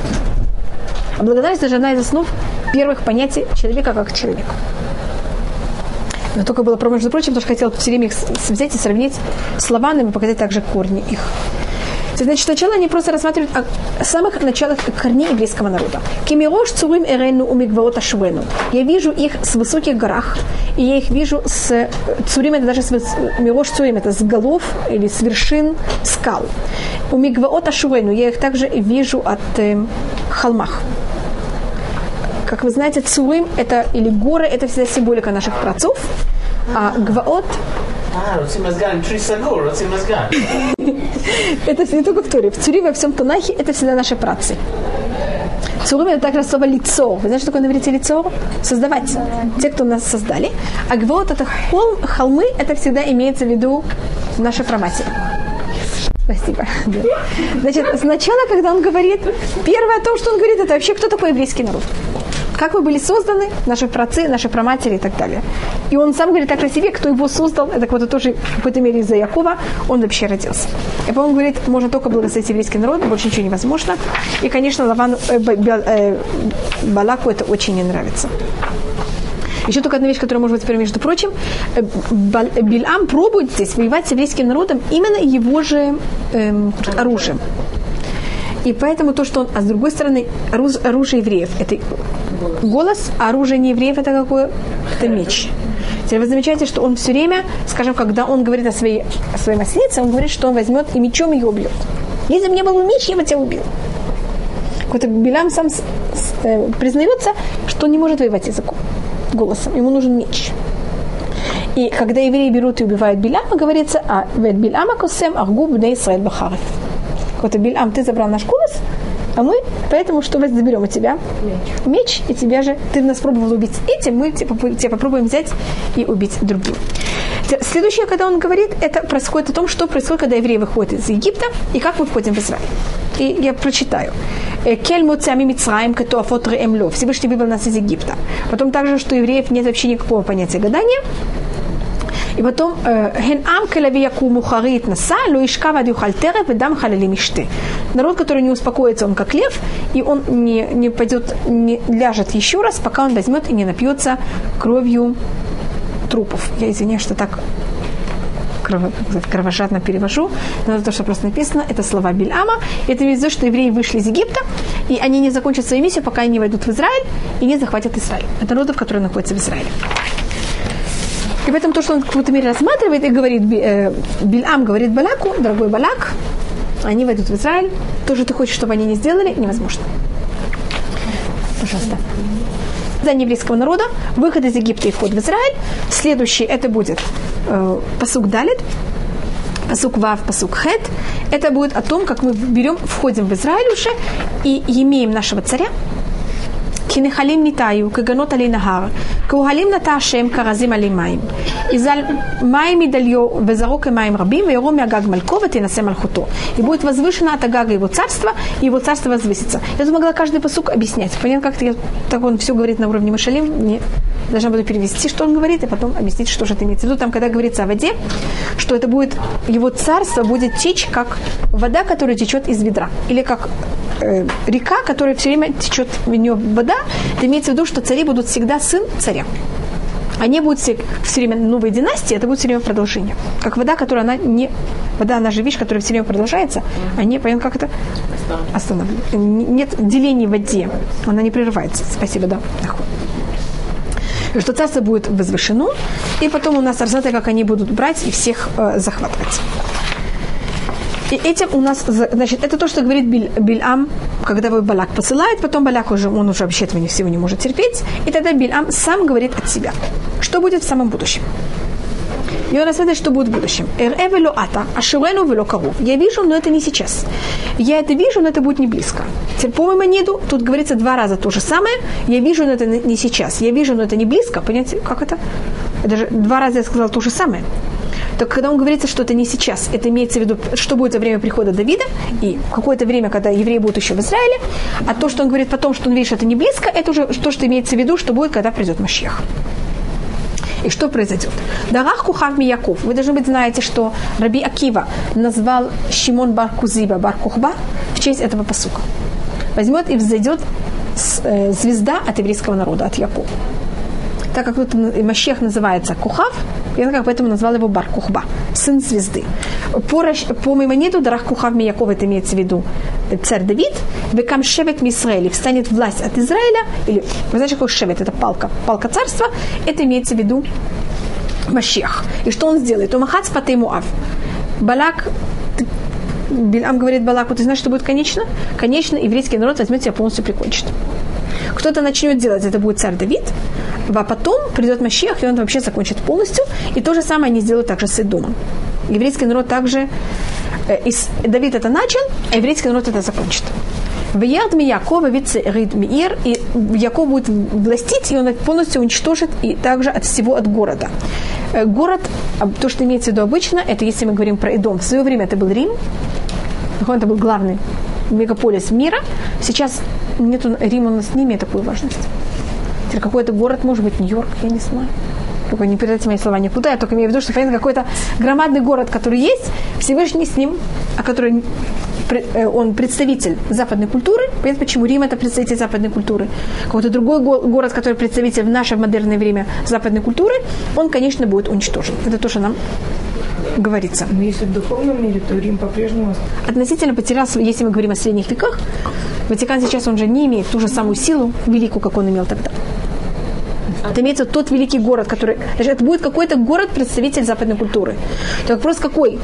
А благодарность это же одна из основ первых понятий человека как человека. Но только было, между прочим, потому что хотел все время их взять и сравнить с Лаваном и показать также корни их. Значит, сначала они просто рассматривают о самых началах корней еврейского народа. Кемирош цурим эрену у мигваота швену. Я вижу их с высоких горах, и я их вижу с э, цурим, это даже с мирош цурим, это с голов или с вершин скал. У мигваота швену я их также вижу от э, холмах. Как вы знаете, Цурим это, или горы – это всегда символика наших працов, а Гваот <laughs> это не только в Туре. В Цури во всем Танахе это всегда наши працы. Цурим это также слово лицо. Вы знаете, что такое на иврите лицо? Создавать. Те, кто нас создали. А гвот это холм, холмы, это всегда имеется в виду наши праматери. Спасибо. Значит, сначала, когда он говорит, первое о том, что он говорит, это вообще кто такой еврейский народ. Как вы были созданы, наши працы, наши праматери и так далее. И он сам говорит так о себе, кто его создал, это вот тоже в какой-то мере из-за Якова он вообще родился. И по-моему говорит, можно только благословить еврейский народ, больше ничего невозможно. И, конечно, Лавану, э, э, Балаку это очень не нравится. Еще только одна вещь, которая может быть, теперь, между прочим, э, Бал- Бильам пробует здесь воевать с еврейским народом именно его же эм, оружием. И поэтому то, что он... А с другой стороны, оружие евреев – это голос, а оружие не евреев – это какое? Это меч. Теперь вы замечаете, что он все время, скажем, когда он говорит о своей, о своей масленице, он говорит, что он возьмет и мечом ее убьет. Если бы мне был меч, я бы тебя убил. Какой-то Белям сам с- с- э, признается, что он не может воевать языком, голосом. Ему нужен меч. И когда евреи берут и убивают Биляма, говорится, а вет Биляма косем аргу бне Исраэль бахарев. Какой-то Билям, ты забрал наш голос, а мы поэтому что заберем у тебя? Меч. Меч, и тебя же, ты нас пробовал убить этим, мы тебя, тебя попробуем взять и убить другим. Следующее, когда он говорит, это происходит о том, что происходит, когда евреи выходят из Египта, и как мы входим в Израиль. И я прочитаю. Э, Кель моцами Мицраем, кетуафот эмло. Всевышний вывел нас из Египта. Потом также, что евреев нет вообще никакого понятия гадания. И потом, хен ам калавияку мухарит наса, ло ишкав ад юхаль терев, ведам халали мишты. Народ, который не успокоится, он как лев, и он не, не пойдет, не ляжет еще раз, пока он возьмет и не напьется кровью трупов. Я извиняюсь, что так кровожадно перевожу, но это то, что просто написано, это слова Бильама. Это имеет в виду, что евреи вышли из Египта, и они не закончат свою миссию, пока они войдут в Израиль и не захватят Израиль. Это народов, которые находятся в Израиле. И поэтому то, что он в какой-то мере рассматривает и говорит, э, Бильам говорит Балаку, дорогой Балак, они войдут в Израиль, то, что ты хочешь, чтобы они не сделали, невозможно. Пожалуйста. Создание еврейского народа, выход из Египта и вход в Израиль. Следующий это будет э, посук Далит, посук Вав, посук Хет. Это будет о том, как мы берем, входим в Израиль уже и имеем нашего царя, כנחלים ניטאיו, כגנות עלי נהר, כאוהלים נטע השם כרזים עלי מים. יזל מים מדליו וזרעו כמים רבים, ויורו מהגג малько, ותנשא мальхуто. И будет возвышено от Агага его царство, и его царство возвысится. Я тут могла каждый посук объяснять. Понятно, как-то я, так он все говорит на уровне Машалим, не должна буду перевести, что он говорит, и потом объяснить, что же это имеется в виду. Там, когда говорится о воде, что это будет, его царство будет течь, как вода, которая течет из ведра. Или как э, река, которая все время течет в нее вода, это имеется в виду, что цари будут всегда сын царя. Они будут все, все время новые династии, это будет все время продолжение. Как вода, которая она не... Вода, она же вещь, которая все время продолжается, а не, понятно, как это? Останавливается. Нет деления в воде. Она не прерывается. Спасибо, да. Что царство будет возвышено, и потом у нас арзаты, как они будут брать и всех э, захватывать. И этим у нас, значит, это то, что говорит Биль, Бильам, когда его Балак посылает, потом Балак уже, он уже вообще этого всего не может терпеть, и тогда Бильам сам говорит от себя, что будет в самом будущем. И он рассказывает, что будет в будущем. «Эр-э вело ата, аширену вело кару». Я вижу, но это не сейчас. Я это вижу, но это будет не близко. Теперь по монету, тут говорится два раза то же самое. Я вижу, но это не сейчас. Я вижу, но это не близко. Понимаете, как это? Это же два раза я сказала то же самое. Так когда он говорится, что это не сейчас, это имеется в виду, что будет во время прихода Давида и какое-то время, когда евреи будут еще в Израиле, а то, что он говорит потом, что он видит, что это не близко, это уже то, что имеется в виду, что будет, когда придет Машех. И что произойдет? Дарах Кухав Мияков. Вы, должны быть, знаете, что Раби Акива назвал Шимон бар Кузиба бар Кухба в честь этого посука. Возьмет и взойдет э, звезда от еврейского народа, от Якова. Так как тут Машех называется Кухав, я как поэтому назвал его Бар Кухба, сын звезды. По, по Маймонеду Дарах Кухав Мияков, это имеется в виду э, царь Давид, Векам Шевет Мисраэли, встанет власть от Израиля, или, вы знаете, какой Шевет, это палка, палка царства, это имеется в виду Машех. И что он сделает? Умахац патей Муав. Балак Бильам говорит Балаку, ты знаешь, что будет конечно? Конечно, еврейский народ возьмет тебя полностью прикончит. Кто-то начнет делать, это будет царь Давид, а потом придет Машех, и он вообще закончит полностью. И то же самое они сделают также с Идомом. Еврейский народ также... э, из- Давид это начал, а еврейский народ это закончит. Веяд ми Якова вице Рид Миир, и Яков будет властить, и он полностью уничтожит и также от всего от города. Э, Город, а, то, что имеется в виду обычно, это если мы говорим про Идом, в свое время это был Рим, это был главный мегаполис мира. Сейчас нету, Рим у нас не имеет такую важность. Теперь какой-то город, может быть, Нью-Йорк, я не знаю. Только не передайте мои слова никуда, я только имею в виду, что понятно, какой-то громадный город, который есть, Всевышний с ним, а который э, он представитель западной культуры. Понятно, почему Рим это представитель западной культуры. Какой-то другой го- город, который представитель в наше модерное время западной культуры, он, конечно, будет уничтожен. Это то, что нам говорится. Но если в духовном мире, то Рим по-прежнему относительно потерял, если мы говорим о средних веках, Ватикан сейчас он же не имеет ту же самую силу великую, как он имел тогда. Это имеется тот великий город, который... Значит, это будет какой-то город-представитель западной культуры. То вопрос какой?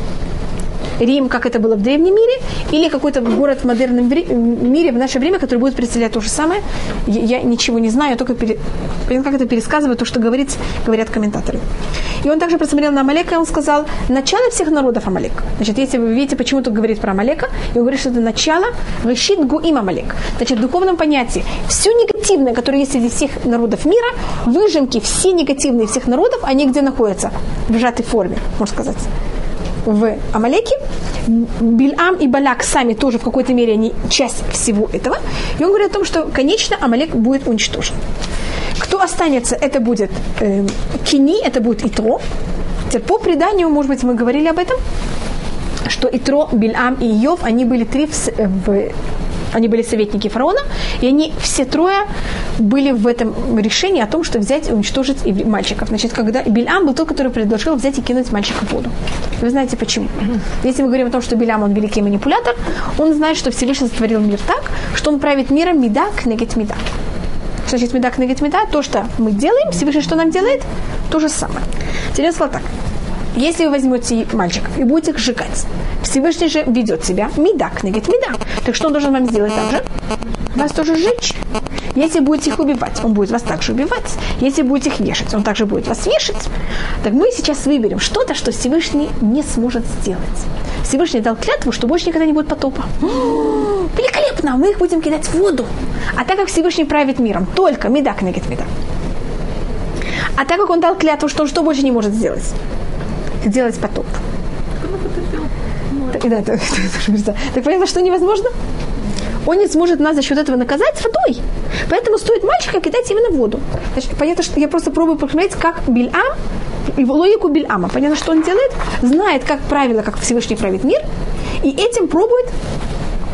Рим, как это было в древнем мире, или какой-то город в модерном мире в наше время, который будет представлять то же самое. Я, я ничего не знаю, я только пере- как это пересказываю, то, что говорит, говорят комментаторы. И он также посмотрел на Амалека, и он сказал, начало всех народов Амалек. Значит, если вы видите, почему тут говорит про Амалека, и он говорит, что это начало решит гуим Амалек. Значит, в духовном понятии все негативное, которое есть среди всех народов мира, выжимки, все негативные всех народов, они где находятся? В сжатой форме, можно сказать в Амалеке. Бильам и Балак сами тоже в какой-то мере они часть всего этого. И он говорит о том, что, конечно, Амалек будет уничтожен. Кто останется, это будет э, Кини, это будет Итро. Теперь по преданию, может быть, мы говорили об этом, что Итро, Бильам и Иов, они были три в, э, в Они были советники фараона, и они все трое были в этом решении о том, что взять и уничтожить мальчиков. Значит, когда Бильам был тот, который предложил взять и кинуть мальчика в воду. Вы знаете почему? Если мы говорим о том, что Билям, он великий манипулятор, он знает, что Всевышний сотворил мир так, что он правит миром меда к меда. Значит меда к меда? То, что мы делаем, Всевышний что нам делает? То же самое. Теперь сказал так. Если вы возьмете мальчиков и будете их сжигать, Всевышний же ведет себя медак, негет меда. Так что он должен вам сделать так же? Вас тоже сжечь. Если будете их убивать, он будет вас также убивать. Если будете их вешать, он также будет вас вешать. Так мы сейчас выберем что-то, что Всевышний не сможет сделать. Всевышний дал клятву, что больше никогда не будет потопа. <gasps> Великолепно! Мы их будем кидать в воду. А так как Всевышний правит миром, только медак, негет меда. А так как он дал клятву, что он что больше не может сделать? Сделать потоп. Так, да, это, <laughs> это, это, так понятно, что невозможно? Он не сможет нас за счет этого наказать водой. Поэтому стоит мальчика кидать именно в воду. Значит, понятно, что я просто пробую посмотреть, как Бильам, его логику Бильама. Понятно, что он делает? Знает, как правило, как Всевышний правит мир, и этим пробует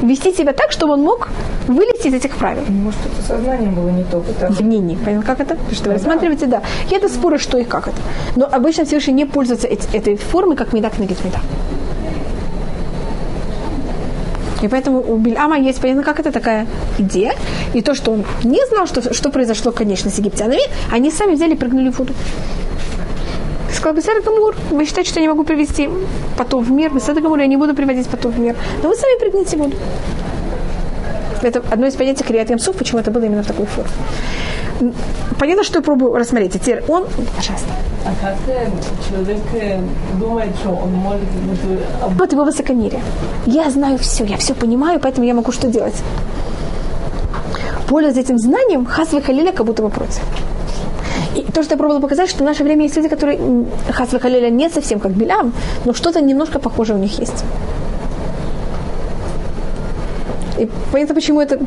вести себя так, чтобы он мог вылезти из этих правил. Может, это сознание было не то, потому Не, не, понятно, как это? Что вы рассматриваете, да. И это споры, что и как это. Но обычно Всевышний не пользуется этой формой, как медак на меда. И поэтому у Бильама есть, понятно, как это такая идея. И то, что он не знал, что, что произошло, конечно, с египтянами, они сами взяли и прыгнули в воду. Сказал, Бесада Гамур, вы считаете, что я не могу привести потом в мир? Бесада Гамур, я не буду приводить потом в мир. Но вы сами прыгните в воду. Это одно из понятий Крият Ямсуф, почему это было именно в такой форме. Понятно, что я пробую рассмотреть. Теперь он... Пожалуйста. А как э, человек э, думает, что он может э, Вот его высокомерие. Я знаю все, я все понимаю, поэтому я могу что делать? Пользуясь этим знанием, хас халиля как будто бы против. И то, что я пробовала показать, что в наше время есть люди, которые м, хас халиля не совсем как Билям, но что-то немножко похожее у них есть. И понятно, почему это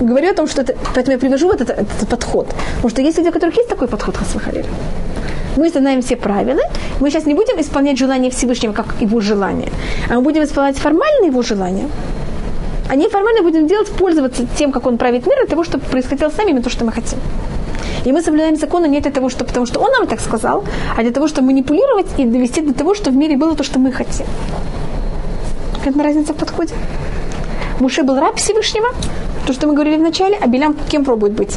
говорю о том, что это, поэтому я привожу вот этот, этот подход. Потому что есть люди, у которых есть такой подход хас халиля. Мы знаем все правила. Мы сейчас не будем исполнять желание Всевышнего, как его желание, а мы будем исполнять формально его желание. А неформально будем делать, пользоваться тем, как он правит мир, для того, чтобы происходило с нами именно то, что мы хотим. И мы соблюдаем законы не для того, что, потому что он нам так сказал, а для того, чтобы манипулировать и довести до того, что в мире было то, что мы хотим. Какая разница в подходе? Муше был раб Всевышнего, то, что мы говорили в начале, а Белям кем пробует быть?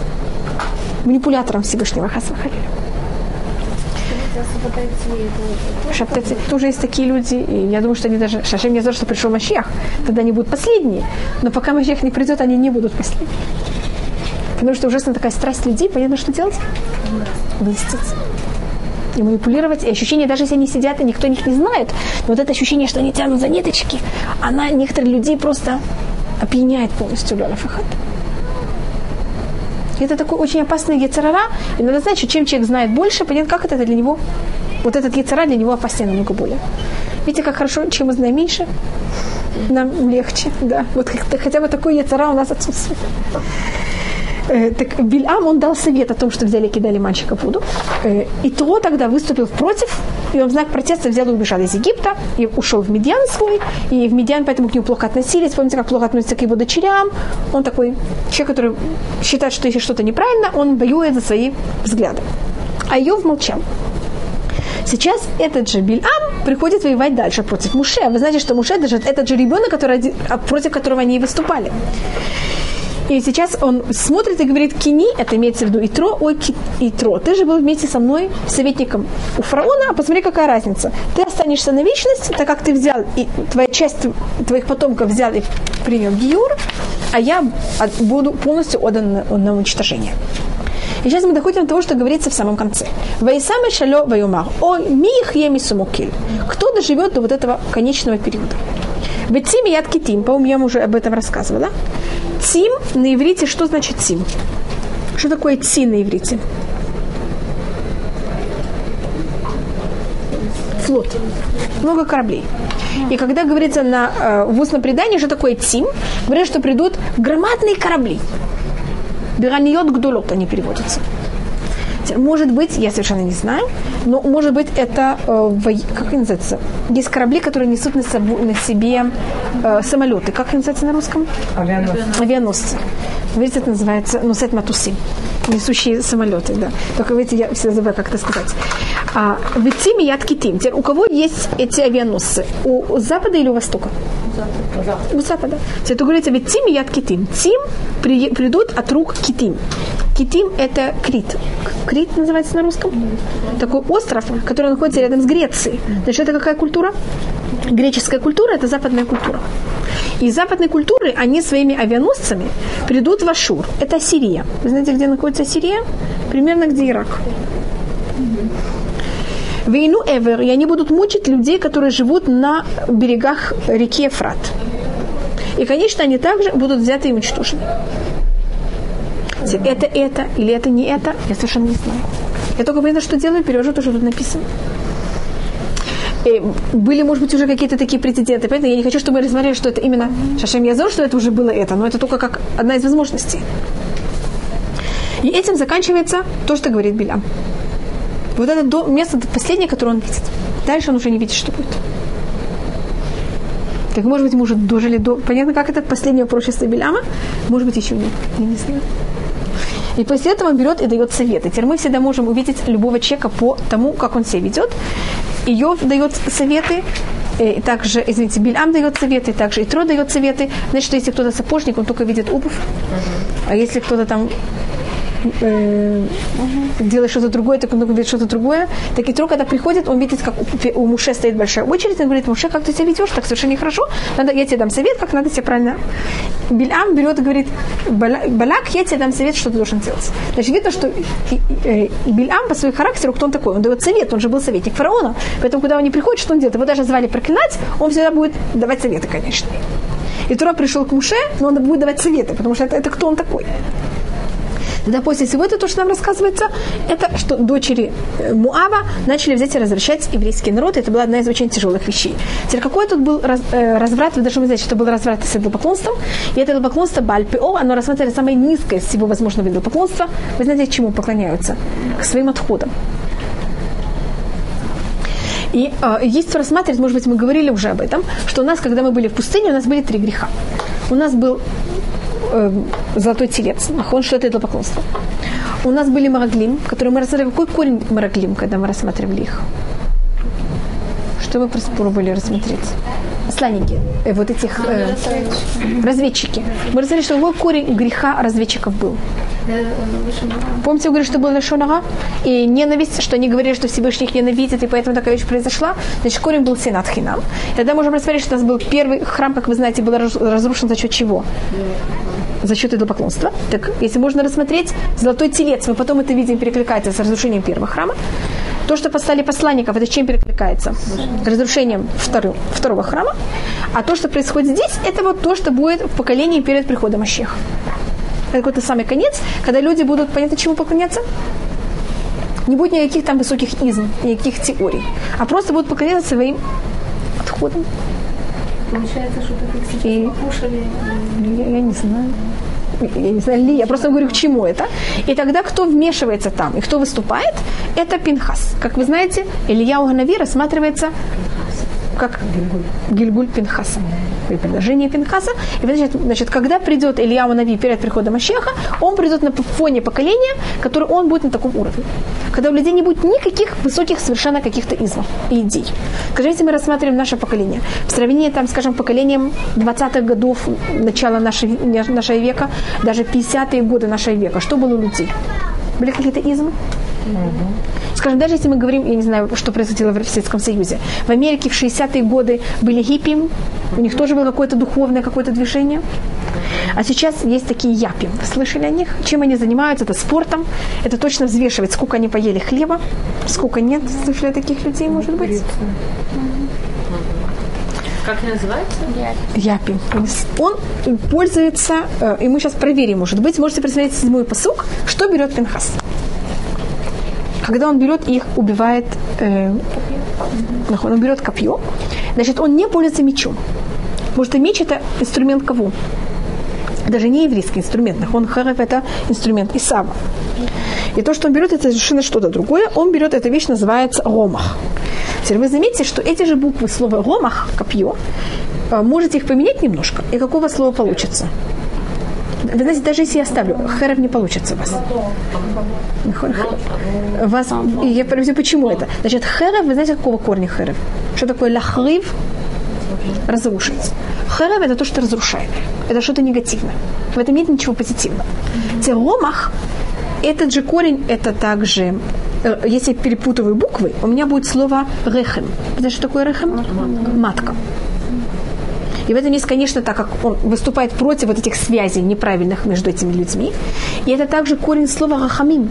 Манипулятором Всевышнего Хасва Халиля. Шаптецы тоже есть такие люди, и я думаю, что они даже Шашем не знают, что пришел Машех, тогда они будут последние. Но пока Машех не придет, они не будут последние. Потому что ужасно такая страсть людей, понятно, что делать? Выластиться. И манипулировать, и ощущение, даже если они сидят, и никто них не знает, вот это ощущение, что они тянут за ниточки, она некоторых людей просто опьяняет полностью Лёлафахат. И это такой очень опасный яцерара. И надо знать, что чем человек знает больше, понятно, как это для него, вот этот яцера для него опаснее намного более. Видите, как хорошо, чем мы знаем меньше, нам легче, да. Вот хотя бы такой яцера у нас отсутствует. Э, так Бильам, он дал совет о том, что взяли и кидали мальчика в воду. Э, и то тогда выступил против, и он в знак протеста взял и убежал из Египта, и ушел в Медиан свой, и в Медиан поэтому к нему плохо относились. Помните, как плохо относятся к его дочерям? Он такой человек, который считает, что если что-то неправильно, он воюет за свои взгляды. А Иов молчал. Сейчас этот же Бильам приходит воевать дальше против Муше. Вы знаете, что Муше даже этот же ребенок, который, а против которого они и выступали. И сейчас он смотрит и говорит, Кини, это имеется в виду Итро, ой, Итро, ты же был вместе со мной советником у фараона, а посмотри, какая разница. Ты останешься на вечность, так как ты взял, и твоя часть твоих потомков взял и принял Гиюр, а я буду полностью отдан на, на уничтожение. И сейчас мы доходим до того, что говорится в самом конце. Ваисаме шалё ваюмар. О мих еми сумукиль. Кто доживет до вот этого конечного периода? Ведь тим яд китим, по-моему, я уже об этом рассказывала. Тим на иврите, что значит тим? Что такое ти на иврите? Флот. Много кораблей. И когда говорится на, э, в устном предании, что такое тим, говорят, что придут громадные корабли. Бираньот гдолот они переводятся. Может быть, я совершенно не знаю, но может быть это, э, как называется, есть корабли, которые несут на, собо- на себе э, самолеты. Как они называются на русском? Авианос. Авианосцы. Видите, это называется нусет матусы. Несущие самолеты, да. Только видите, я всегда забываю, как это сказать. А, в Итиме яд китим. Теперь, у кого есть эти авианосцы? У запада или у востока? У запада. Теперь то говорится, ведь Тим и яд китим. Тим при- придут от рук китим. Китим – это Крит. Крит называется на русском? Такой остров, который находится рядом с Грецией. Значит, это какая культура? Греческая культура – это западная культура. И западной культуры они своими авианосцами придут в Ашур. Это Сирия. Вы знаете, где находится Сирия? Примерно где Ирак. Войну Эвер, и они будут мучить людей, которые живут на берегах реки Ефрат. И, конечно, они также будут взяты и уничтожены. Это это или это не это, я совершенно не знаю. Я только понятно, что делаю, перевожу то, что тут написано. Были, может быть, уже какие-то такие прецеденты. Поэтому я не хочу, чтобы мы рассмотрели, что это именно Шашем Язор, что это уже было это, но это только как одна из возможностей. И этим заканчивается то, что говорит Билям. Вот это до, место последнее, которое он видит. Дальше он уже не видит, что будет. Так, может быть, мы уже дожили до... Понятно, как это последнее пророчество Биляма? Может быть, еще нет. Я не знаю. И после этого он берет и дает советы. Теперь мы всегда можем увидеть любого человека по тому, как он себя ведет. Иов дает советы, и также, извините, Бильам дает советы, также Итро дает советы. Значит, если кто-то сапожник, он только видит обувь. А если кто-то там э, делает что-то другое, так он видит что-то другое. Так и когда приходит, он видит, как у, у Муше стоит большая очередь, он говорит, Муше, как ты себя ведешь, так совершенно нехорошо, надо, я тебе дам совет, как надо себя правильно. Бильам берет и говорит, «Бала- Балак, я тебе дам совет, что ты должен делать. Значит, видно, что э, Бильам по своему характеру, кто он такой? Он дает совет, он же был советник фараона, поэтому, когда он не приходит, что он делает? Его даже звали проклинать, он всегда будет давать советы, конечно. И Тура пришел к Муше, но он будет давать советы, потому что это, это кто он такой. Всего этого, то, что нам рассказывается, это что дочери э, Муава начали взять и возвращать еврейский народ. Это была одна из очень тяжелых вещей. Теперь какой тут был раз- э, разврат? Вы должны знать, что был разврат с идолопоклонством. И это идолопоклонство Бальпио, оно рассматривали самое низкое из всего возможного идолопоклонства. Вы знаете, к чему поклоняются? К своим отходам. И э, есть рассматривать, может быть, мы говорили уже об этом, что у нас, когда мы были в пустыне, у нас были три греха. У нас был э, золотой телец, нахон, что это идолопоклонство. У нас были мараглим, которые мы рассматривали. Какой корень мараглим, когда мы рассматривали их? Что мы пробовали рассмотреть? Посланники, э, вот этих э, разведчики. Мы рассмотрели, что какой корень греха разведчиков был. Помните, я говорю, что было Лешонага? И ненависть, что они говорили, что Всевышний их ненавидит, и поэтому такая вещь произошла. Значит, корень был Сенат Хинам. И Тогда можем рассмотреть, что у нас был первый храм, как вы знаете, был раз- разрушен за счет чего? За счет идолопоклонства. Так, если можно рассмотреть, золотой телец, мы потом это видим, перекликается с разрушением первого храма. То, что поставили посланников, это чем перекликается? Разрушением второго, второго храма. А то, что происходит здесь, это вот то, что будет в поколении перед приходом Ащеха. Это какой-то самый конец, когда люди будут, понятно, чему поклоняться? Не будет никаких там высоких изм, никаких теорий, а просто будут поклоняться своим отходам. Получается, что так их И- сейчас покушали. Я, я не знаю. Я не знаю, ли, я просто говорю, к чему это. И тогда кто вмешивается там и кто выступает, это Пинхас. Как вы знаете, Илья Уганави рассматривается как Гильгуль Пинхаса. Или предложение Пинхаса. И значит, значит, когда придет Илья Уганави перед приходом Ащеха, он придет на фоне поколения, который он будет на таком уровне. Когда у людей не будет никаких высоких совершенно каких-то измов и идей. Скажите, мы рассматриваем наше поколение. В сравнении, там, скажем, поколением 20-х годов начала нашей, нашего века, даже 50-е годы нашего века, что было у людей? Были какие-то измы? Скажем, даже если мы говорим, я не знаю, что происходило в Советском Союзе. В Америке в 60-е годы были хиппи, у них тоже было какое-то духовное какое-то движение. А сейчас есть такие япи. Вы слышали о них? Чем они занимаются? Это спортом. Это точно взвешивает, сколько они поели хлеба, сколько нет. Слышали о таких людей, может быть? Как называется? Япи. Он пользуется, э, и мы сейчас проверим, может быть, можете посмотреть седьмой посук, что берет Пинхас. Когда он берет их убивает, э, он берет копье, значит, он не пользуется мечом. Потому что меч это инструмент кого? Даже не еврейский инструмент. Нахон Харев – это инструмент Исава. И то, что он берет, это совершенно что-то другое. Он берет, эта вещь называется ромах. Теперь вы заметите, что эти же буквы слова ромах, копье, э, можете их поменять немножко, и какого слова получится? Вы знаете, даже если я оставлю, херев не получится у вас. вас и я объясню, почему это. Значит, херев, вы знаете, какого корня херев? Что такое лахрив? Разрушить. Херев – это то, что разрушает. Это что-то негативное. В этом нет ничего позитивного. Теромах этот же корень, это также, э, если я перепутываю буквы, у меня будет слово рехем. Знаете, что такое рехем? Матка. И в этом есть, конечно, так как он выступает против вот этих связей неправильных между этими людьми. И это также корень слова рахамим.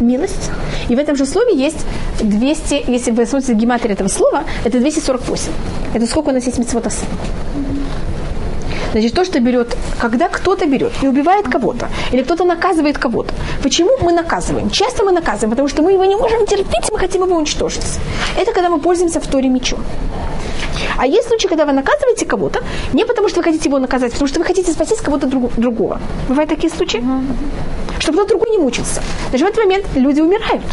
Милость. И в этом же слове есть 200, если вы смотрите гематрию этого слова, это 248. Это сколько у нас есть митцвотаса. Значит, то, что берет, когда кто-то берет и убивает кого-то, или кто-то наказывает кого-то. Почему мы наказываем? Часто мы наказываем, потому что мы его не можем терпеть, мы хотим его уничтожить. Это когда мы пользуемся в Торе мечом. А есть случаи, когда вы наказываете кого-то, не потому что вы хотите его наказать, потому что вы хотите спасти кого-то друг, другого. Бывают такие случаи? Чтобы кто-то другой не мучился. Даже в этот момент люди умирают.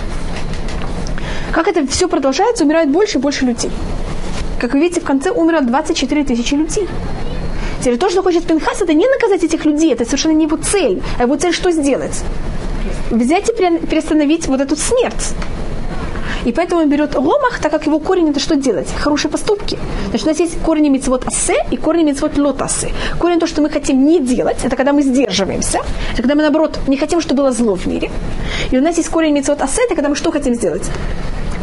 Как это все продолжается, умирает больше и больше людей. Как вы видите, в конце умерло 24 тысячи людей. Теперь то, что хочет Пинхас, это не наказать этих людей, это совершенно не его цель. А его цель что сделать? Взять и перестановить вот эту смерть. И поэтому он берет ломах, так как его корень это что делать? Хорошие поступки. Значит, у нас есть корень мицвод асе и корень мицвод лот асе. Корень то, что мы хотим не делать, это когда мы сдерживаемся. Это когда мы, наоборот, не хотим, чтобы было зло в мире. И у нас есть корень мицвод асе, это когда мы что хотим сделать?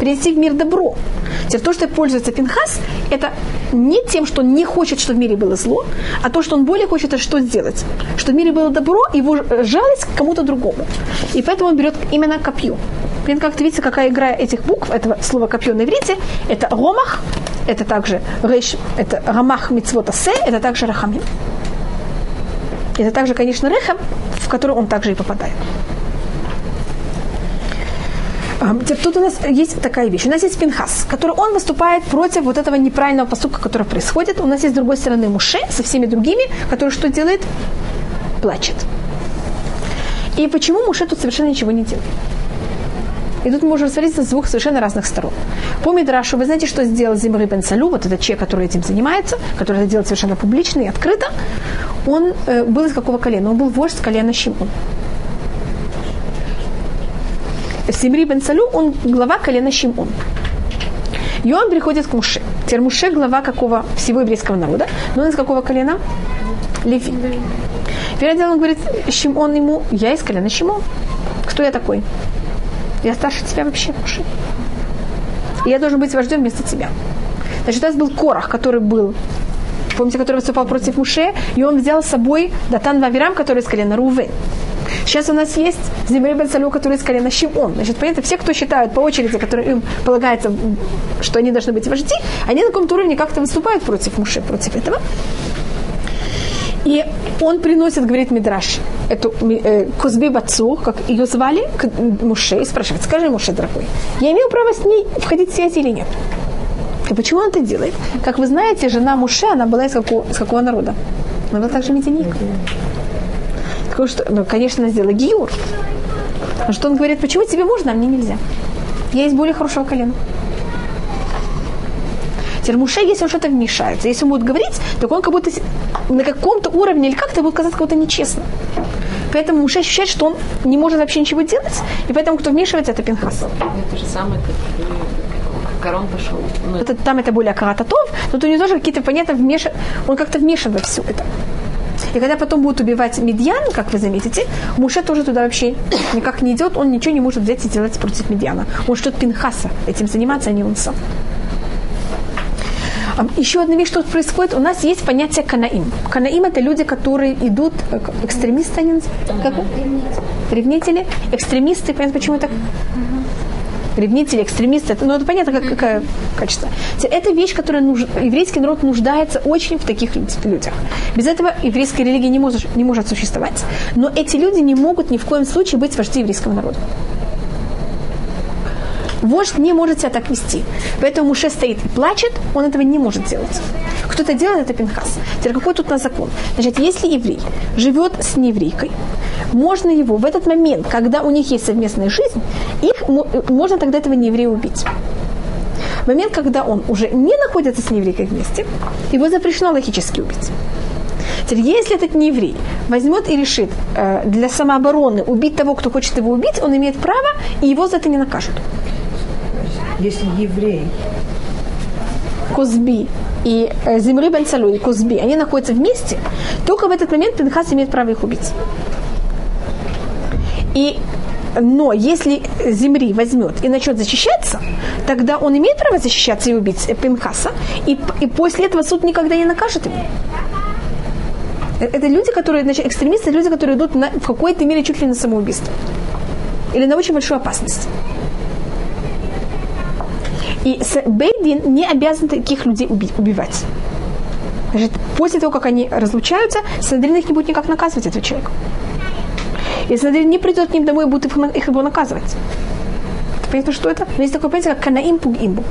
Принести в мир добро. Теперь то, что пользуется Пинхас, это не тем, что он не хочет, чтобы в мире было зло, а то, что он более хочет, что сделать? Что в мире было добро, его жалость к кому-то другому. И поэтому он берет именно копье. Блин, как видите, какая игра этих букв, этого слова копье на иврите, это ромах, это также рейш, это рамах мицвота се, это также рахамим. Это также, конечно, рехам, в который он также и попадает. Тут у нас есть такая вещь. У нас есть Пинхас, который он выступает против вот этого неправильного поступка, который происходит. У нас есть с другой стороны Муше со всеми другими, который что делает? Плачет. И почему Муше тут совершенно ничего не делает? И тут мы можем смотреть с двух совершенно разных сторон. По Мидрашу, вы знаете, что сделал Зимри бен Салю, вот этот человек, который этим занимается, который это делает совершенно публично и открыто. Он э, был из какого колена? Он был вождь колена Шимон. Симри бен Салю, он глава колена Шимон. И он приходит к Муше. Теперь Муше глава какого всего еврейского народа, но он из какого колена? Леви. Дело он говорит, Шимон ему, я из колена Шимон. Кто я такой? Я старше тебя вообще, Муше. И я должен быть вождем вместо тебя. Значит, у нас был Корах, который был помните, который выступал против Муше, и он взял с собой Датан Вавирам, который из колена Рувен. Сейчас у нас есть Зимри бен Салю, который из колена Шимон. Значит, понятно, все, кто считают по очереди, которые им полагается, что они должны быть вожди, они на каком-то уровне как-то выступают против Муше, против этого. И он приносит, говорит Мидраш, эту э, Кузби Бацу, как ее звали, к Муше, и спрашивает, скажи, Муше, дорогой, я имею право с ней входить в связь или нет? И почему он это делает? Как вы знаете, жена Муше, она была из какого, из какого народа? Она была также мединик. Так что, ну, конечно, она сделала гиюр. Но что он говорит, почему тебе можно, а мне нельзя? Я из более хорошего колена. Теперь Муше, если он что-то вмешается, если он будет говорить, так он как будто на каком-то уровне или как-то будет казаться кого-то нечестно. Поэтому Муше ощущает, что он не может вообще ничего делать, и поэтому кто вмешивается, это Пинхас. Это же самое, как Корон пошел. Ну, это, там это более Карататов, тут у него тоже какие-то, понятно, вмешан, он как-то вмешан во все это. И когда потом будут убивать Медьян, как вы заметите, Муше тоже туда вообще никак не идет, он ничего не может взять и делать против Медьяна. Он что-то Пинхаса этим заниматься, а не он сам. Еще одна вещь, что происходит, у нас есть понятие канаим. Канаим это люди, которые идут, экстремисты они как? Ревнители. Экстремисты, понятно, почему так? Ревнители, экстремисты, ну это понятно, как, какое качество. Это вещь, которая нуж... еврейский народ нуждается очень в таких людях. Без этого еврейская религия не может, не может существовать. Но эти люди не могут ни в коем случае быть вожди еврейского народа. Вождь не может себя так вести. Поэтому Муше стоит и плачет, он этого не может делать. Кто кто это делает, это Пинхас. Теперь какой тут у закон? Значит, если еврей живет с нееврейкой, можно его в этот момент, когда у них есть совместная жизнь, их можно тогда этого нееврея убить. В момент, когда он уже не находится с нееврейкой вместе, его запрещено логически убить. Теперь, если этот нееврей возьмет и решит э, для самообороны убить того, кто хочет его убить, он имеет право, и его за это не накажут. Если еврей Козби и э, Зимри Бен и Козби, они находятся вместе, только в этот момент Пинхас имеет право их убить. И но если Земри возьмет и начнет защищаться, тогда он имеет право защищаться и убить Пинхаса, и, и после этого суд никогда не накажет его. Э, это люди, которые, значит, экстремисты, люди, которые идут на, в какой-то мере чуть ли на самоубийство. Или на очень большую опасность. И Бейдин не обязан таких людей убивать. Значит, после того, как они разлучаются, Сандрин их не будет никак наказывать, этого человека. И Сандрин не придет к ним домой и будет их, его наказывать. Понятно, что это? Но есть такое понятие, как канаим пугимбу.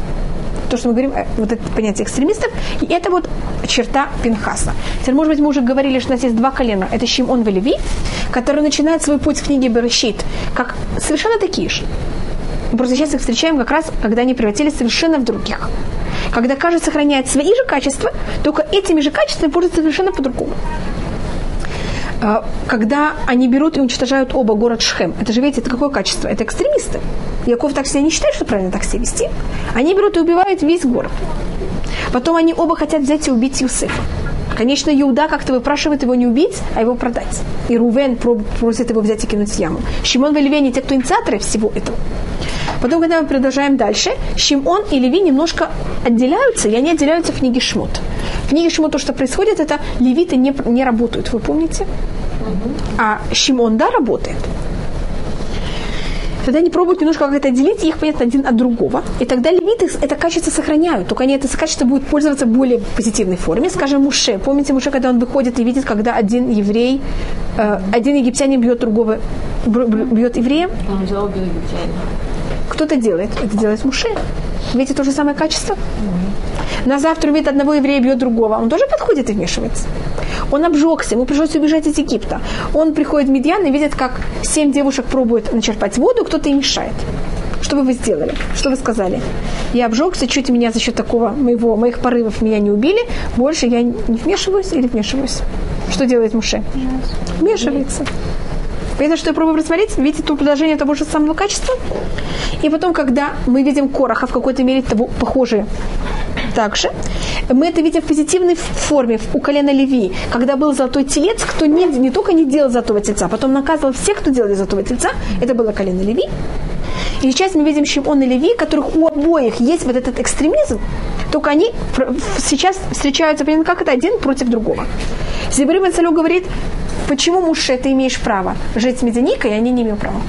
То, что мы говорим, э, вот это понятие экстремистов, и это вот черта Пинхаса. Теперь, может быть, мы уже говорили, что у нас есть два колена. Это Шимон и который начинает свой путь в книге Берешит, как совершенно такие же. Мы просто сейчас их встречаем как раз, когда они превратились совершенно в других. Когда каждый сохраняет свои же качества, только этими же качествами пользуются совершенно по-другому. А, когда они берут и уничтожают оба город Шхем, это же, видите, это какое качество? Это экстремисты. Яков так себя не считает, что правильно так себя вести. Они берут и убивают весь город. Потом они оба хотят взять и убить Юсефа. Конечно, Иуда как-то выпрашивает его не убить, а его продать. И Рувен просит его взять и кинуть в яму. Шимон и Левей те, кто инициаторы всего этого. Потом, когда мы продолжаем дальше, Шимон и Леви немножко отделяются, и они отделяются в книге Шмот. В книге Шмот то, что происходит, это левиты не, не работают, вы помните? А Шимон, да, работает. Тогда они пробуют немножко как это отделить, их понятно один от другого. И тогда левиты это качество сохраняют, только они это качество будут пользоваться более позитивной форме. Скажем, Муше. Помните Муше, когда он выходит и видит, когда один еврей, э, один египтянин бьет другого, бьет еврея? Он взял египтянина. Кто это делает? Это делает Муше. Видите то же самое качество? На завтра видит одного еврея бьет другого. Он тоже подходит и вмешивается. Он обжегся, ему пришлось убежать из Египта. Он приходит в Медьян и видит, как семь девушек пробуют начерпать воду, кто-то им мешает. Что бы вы сделали? Что вы сказали? Я обжегся, чуть меня за счет такого моего, моих порывов меня не убили, больше я не вмешиваюсь или вмешиваюсь? Что делает Муше? Вмешивается. Понятно, что я пробую рассмотреть, видите, тут предложение того же самого качества. И потом, когда мы видим Короха в какой-то мере того похожие также, мы это видим в позитивной форме у колена Леви, когда был золотой телец, кто не, не только не делал золотого тельца, потом наказывал всех, кто делал золотого тельца, это было колено Леви. И сейчас мы видим Шимон и Леви, которых у обоих есть вот этот экстремизм, только они сейчас встречаются, понятно, как это один против другого. Зибри Бенцалю говорит, почему Муше ты имеешь право жить с Медяникой, а они не имеют права.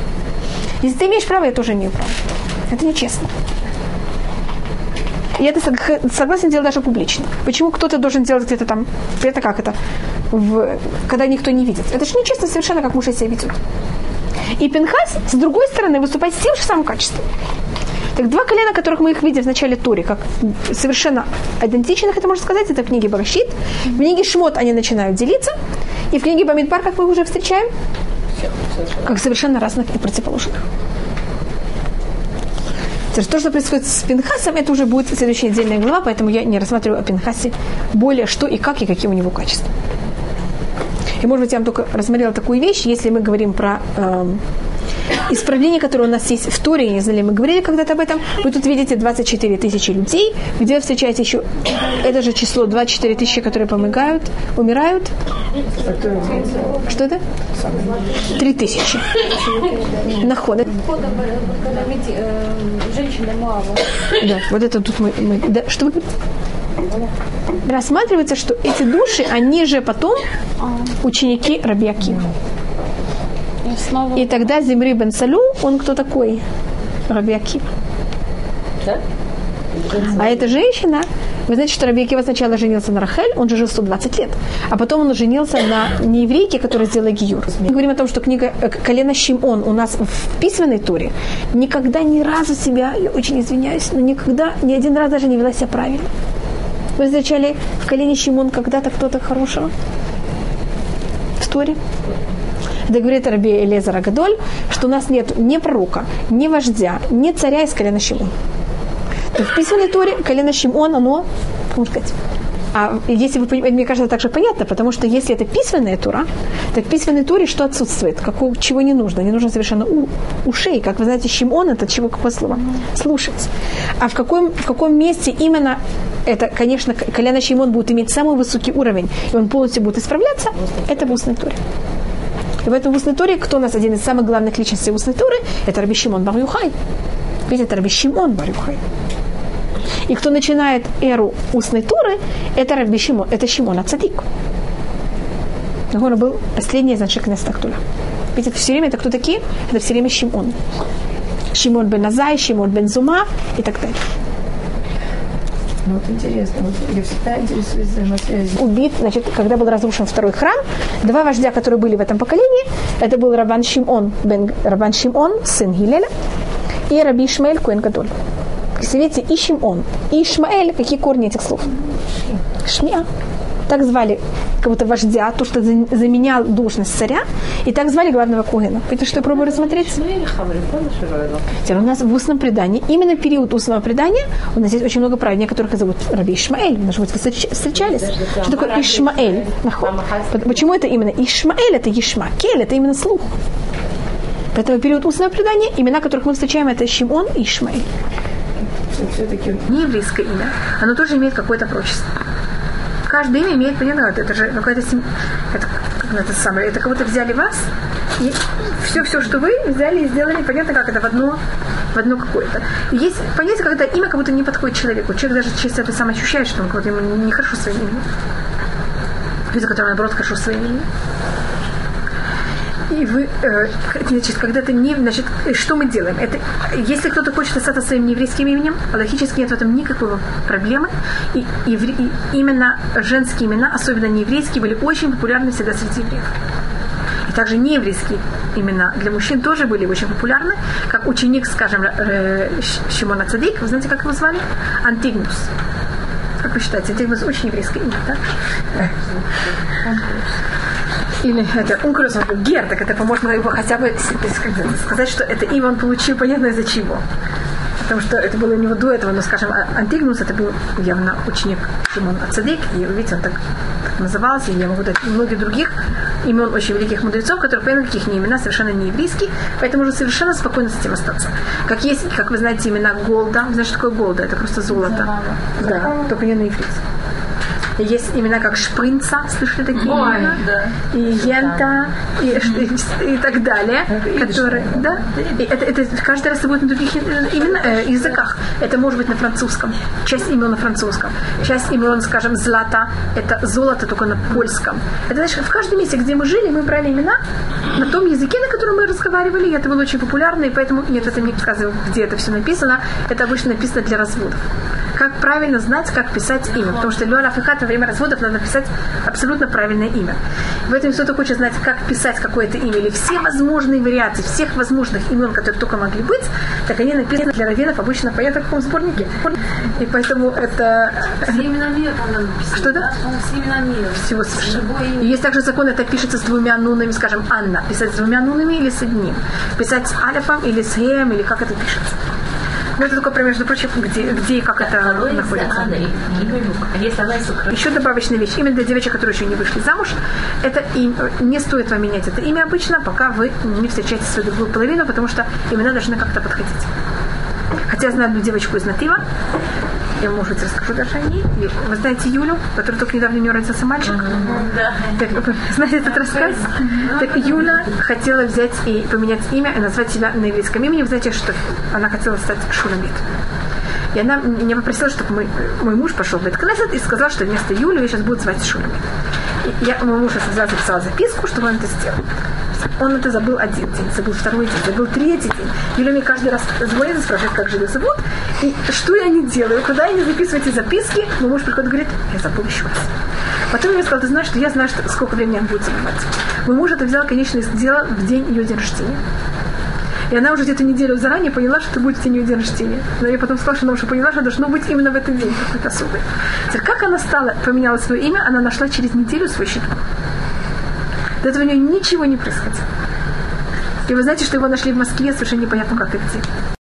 Если ты имеешь право, я тоже имею право. Это нечестно. И это согласен делать даже публично. Почему кто-то должен делать где-то там, это как это, в, когда никто не видит? Это же нечестно совершенно, как муж себя ведет. И Пинхас, с другой стороны, выступает с тем же самым качеством. Так два колена, которых мы их видим в начале Тури, как совершенно идентичных, это можно сказать, это в книге Барашит. В книге Шмот они начинают делиться. И в книге Бамидбар, как мы уже встречаем, как совершенно разных и противоположных. То, что происходит с Пинхасом, это уже будет следующая отдельная глава, поэтому я не рассматриваю о Пинхасе более что и как, и какие у него качества. И, может быть, я вам только рассмотрела такую вещь, если мы говорим про эм, исправление, которое у нас есть в Торе, я не знаю, мы говорили когда-то об этом, вы тут видите 24 тысячи людей, где вы встречаете еще это же число 24 тысячи, которые помогают, умирают. Что это? Три тысячи. Находы. Да, вот это тут мы... мы да, что вы? Рассматривается, что эти души, они же потом ученики Рабиаки. И тогда Зимри бен Салю, он кто такой? Раби Акива. Да? А эта женщина, вы знаете, что Раби Акива сначала женился на Рахель, он же жил 120 лет, а потом он женился на нееврейке, которая сделала Гиюр. Мы говорим о том, что книга э, «Колено Шимон» у нас в письменной туре никогда ни разу себя, я очень извиняюсь, но никогда, ни один раз даже не вела себя правильно. Вы встречали в колене Шимон когда-то кто-то хорошего? В Торе? Это говорит Раби Элезар Агадоль, что у нас нет ни пророка, ни вождя, ни царя из колена Шимон. То в письменной Торе колено Шимон, оно, можно сказать, а если вы понимаете, мне кажется, также понятно, потому что если это письменная тура, так в письменной туре что отсутствует? Какого, чего не нужно? Не нужно совершенно у, ушей. Как вы знаете, Шимон это чего какое слово? Слушать. А в каком, в каком месте именно это, конечно, колено Шимон будет иметь самый высокий уровень, и он полностью будет исправляться, это в устной туре. И в этом устной туре, кто у нас один из самых главных личностей устной туры, это Раби Шимон Барюхай. Видите, это Раби Шимон Барюхай. И кто начинает эру устной туры, это Раби Шимон, это Шимон Ацадик. Он был последний из наших Нестактуля. Ведь это все время, это кто такие? Это все время Шимон. Шимон бен Азай, Шимон бен Зума и так далее. Вот интересно, вот я всегда интересуюсь взаимосвязью. Убит, значит, когда был разрушен второй храм, два вождя, которые были в этом поколении, это был Рабан Шимон, бен, Рабан Шимон, сын Гилеля, и Раби Ишмаэль Куэн Гадоль. Видите, и Шимон, и Ишмаэль, какие корни этих слов? Шмия. Так звали будто вождя, то, что заменял должность царя, и так звали главного Кугена. Это что я пробую рассмотреть? Теперь у нас в устном предании, именно период устного предания, у нас есть очень много праведников, которых зовут Раби Ишмаэль. Может быть, вы встречались? Что такое Ишмаэль? Почему это именно Ишмаэль? Это Ишмакель, это именно слух. Поэтому период устного предания, имена, которых мы встречаем, это Шимон и Ишмаэль. Все-таки Не еврейское имя. Оно тоже имеет какое-то прочество каждое имя имеет, понятно, это же какая-то это, это самое, это как будто взяли вас и все, все, что вы взяли и сделали, понятно, как это в одно, в одно какое-то. Есть понятие, когда имя как будто не подходит человеку. Человек даже через это сам ощущает, что он как будто ему нехорошо своим именем. Люди, которые, наоборот, хорошо своим именем и вы, э, значит, когда-то не, значит, что мы делаем? Это, если кто-то хочет остаться своим еврейским именем, логически нет в этом никакой проблемы. И, и, и именно женские имена, особенно нееврейские, были очень популярны всегда среди евреев. И также нееврейские имена для мужчин тоже были очень популярны, как ученик, скажем, э, Шимона Цадик, вы знаете, как его звали? Антигнус. Как вы считаете, Антигнус очень еврейское имя, да? Или это Ункрус, он Гер, так это поможет его хотя бы сказать, что это имя он получил, понятно из-за чего. Потому что это было у него до этого, но, скажем, Антигнус, это был явно ученик Симон Ацадик, и, видите, он так, так назывался, и я могу дать многих других имен очень великих мудрецов, которые, понятно, каких не имена, совершенно не еврейские, поэтому уже совершенно спокойно с этим остаться. Как есть, как вы знаете, имена Голда, вы знаете, что такое Голда? Это просто золото. Да, только не на еврейском. Есть имена как Шпринца, слышали такие Ой, имена? Да. И Йента, и, и, и так далее. Которые, да? И это, это каждый раз это будет на других именно, э, языках. Это может быть на французском. Часть имен на французском. Часть имен, скажем, Злата, это золото только на польском. Это значит, в каждом месте, где мы жили, мы брали имена на том языке, на котором мы разговаривали, и это было очень популярно, и поэтому нет, это не показываю, где это все написано. Это обычно написано для разводов как правильно знать, как писать имя. Потому что Леон Африкат во время разводов надо писать абсолютно правильное имя. В этом кто-то хочет знать, как писать какое-то имя, или все возможные вариации всех возможных имен, которые только могли быть, так они написаны для раввинов обычно понятно в каком сборнике. И поэтому это... Все имена мира, по-моему, Что да? Все имена мира. Всего совершенно. И есть также закон, это пишется с двумя нунами, скажем, Анна. Писать с двумя нунами или с одним. Писать с алифом или с геем, или как это пишется. Ну, это только, между прочим, где, где и как это находится. Еще добавочная вещь. Именно для девочек, которые еще не вышли замуж, это им, не стоит вам менять это имя обычно, пока вы не встречаете свою другую половину, потому что имена должны как-то подходить. Хотя я знаю одну девочку из Натива, я, может быть, расскажу даже о ней. Вы знаете Юлю, которая только недавно у нее родился мальчик? Да. Так, знаете этот рассказ? Так Юля хотела взять и поменять имя и назвать себя на еврейском имени. Вы знаете, что она хотела стать Шуламит. И она меня попросила, чтобы мой, мой муж пошел в Беткнесет и сказал, что вместо Юли я сейчас буду звать Шуламит. Я, мой муж записал записку, чтобы он это сделал. Он это забыл один день, забыл второй день, забыл третий день. Юля мне каждый раз звонит и спрашивает, как же ее зовут, и что я не делаю, куда я не записываю эти записки. Мой муж приходит и говорит, я забыл еще раз. Потом я мне сказал, ты знаешь, что я знаю, что, сколько времени он будет занимать. Мой муж это взял, конечно, и сделал в день ее день рождения. И она уже где-то неделю заранее поняла, что это будет в день ее день рождения. Но я потом сказала, что она уже поняла, что должно быть именно в этот день какой-то особый. Теперь, как она стала, поменяла свое имя, она нашла через неделю свой счет. До этого у нее ничего не происходило. И вы знаете, что его нашли в Москве, совершенно непонятно, как и где.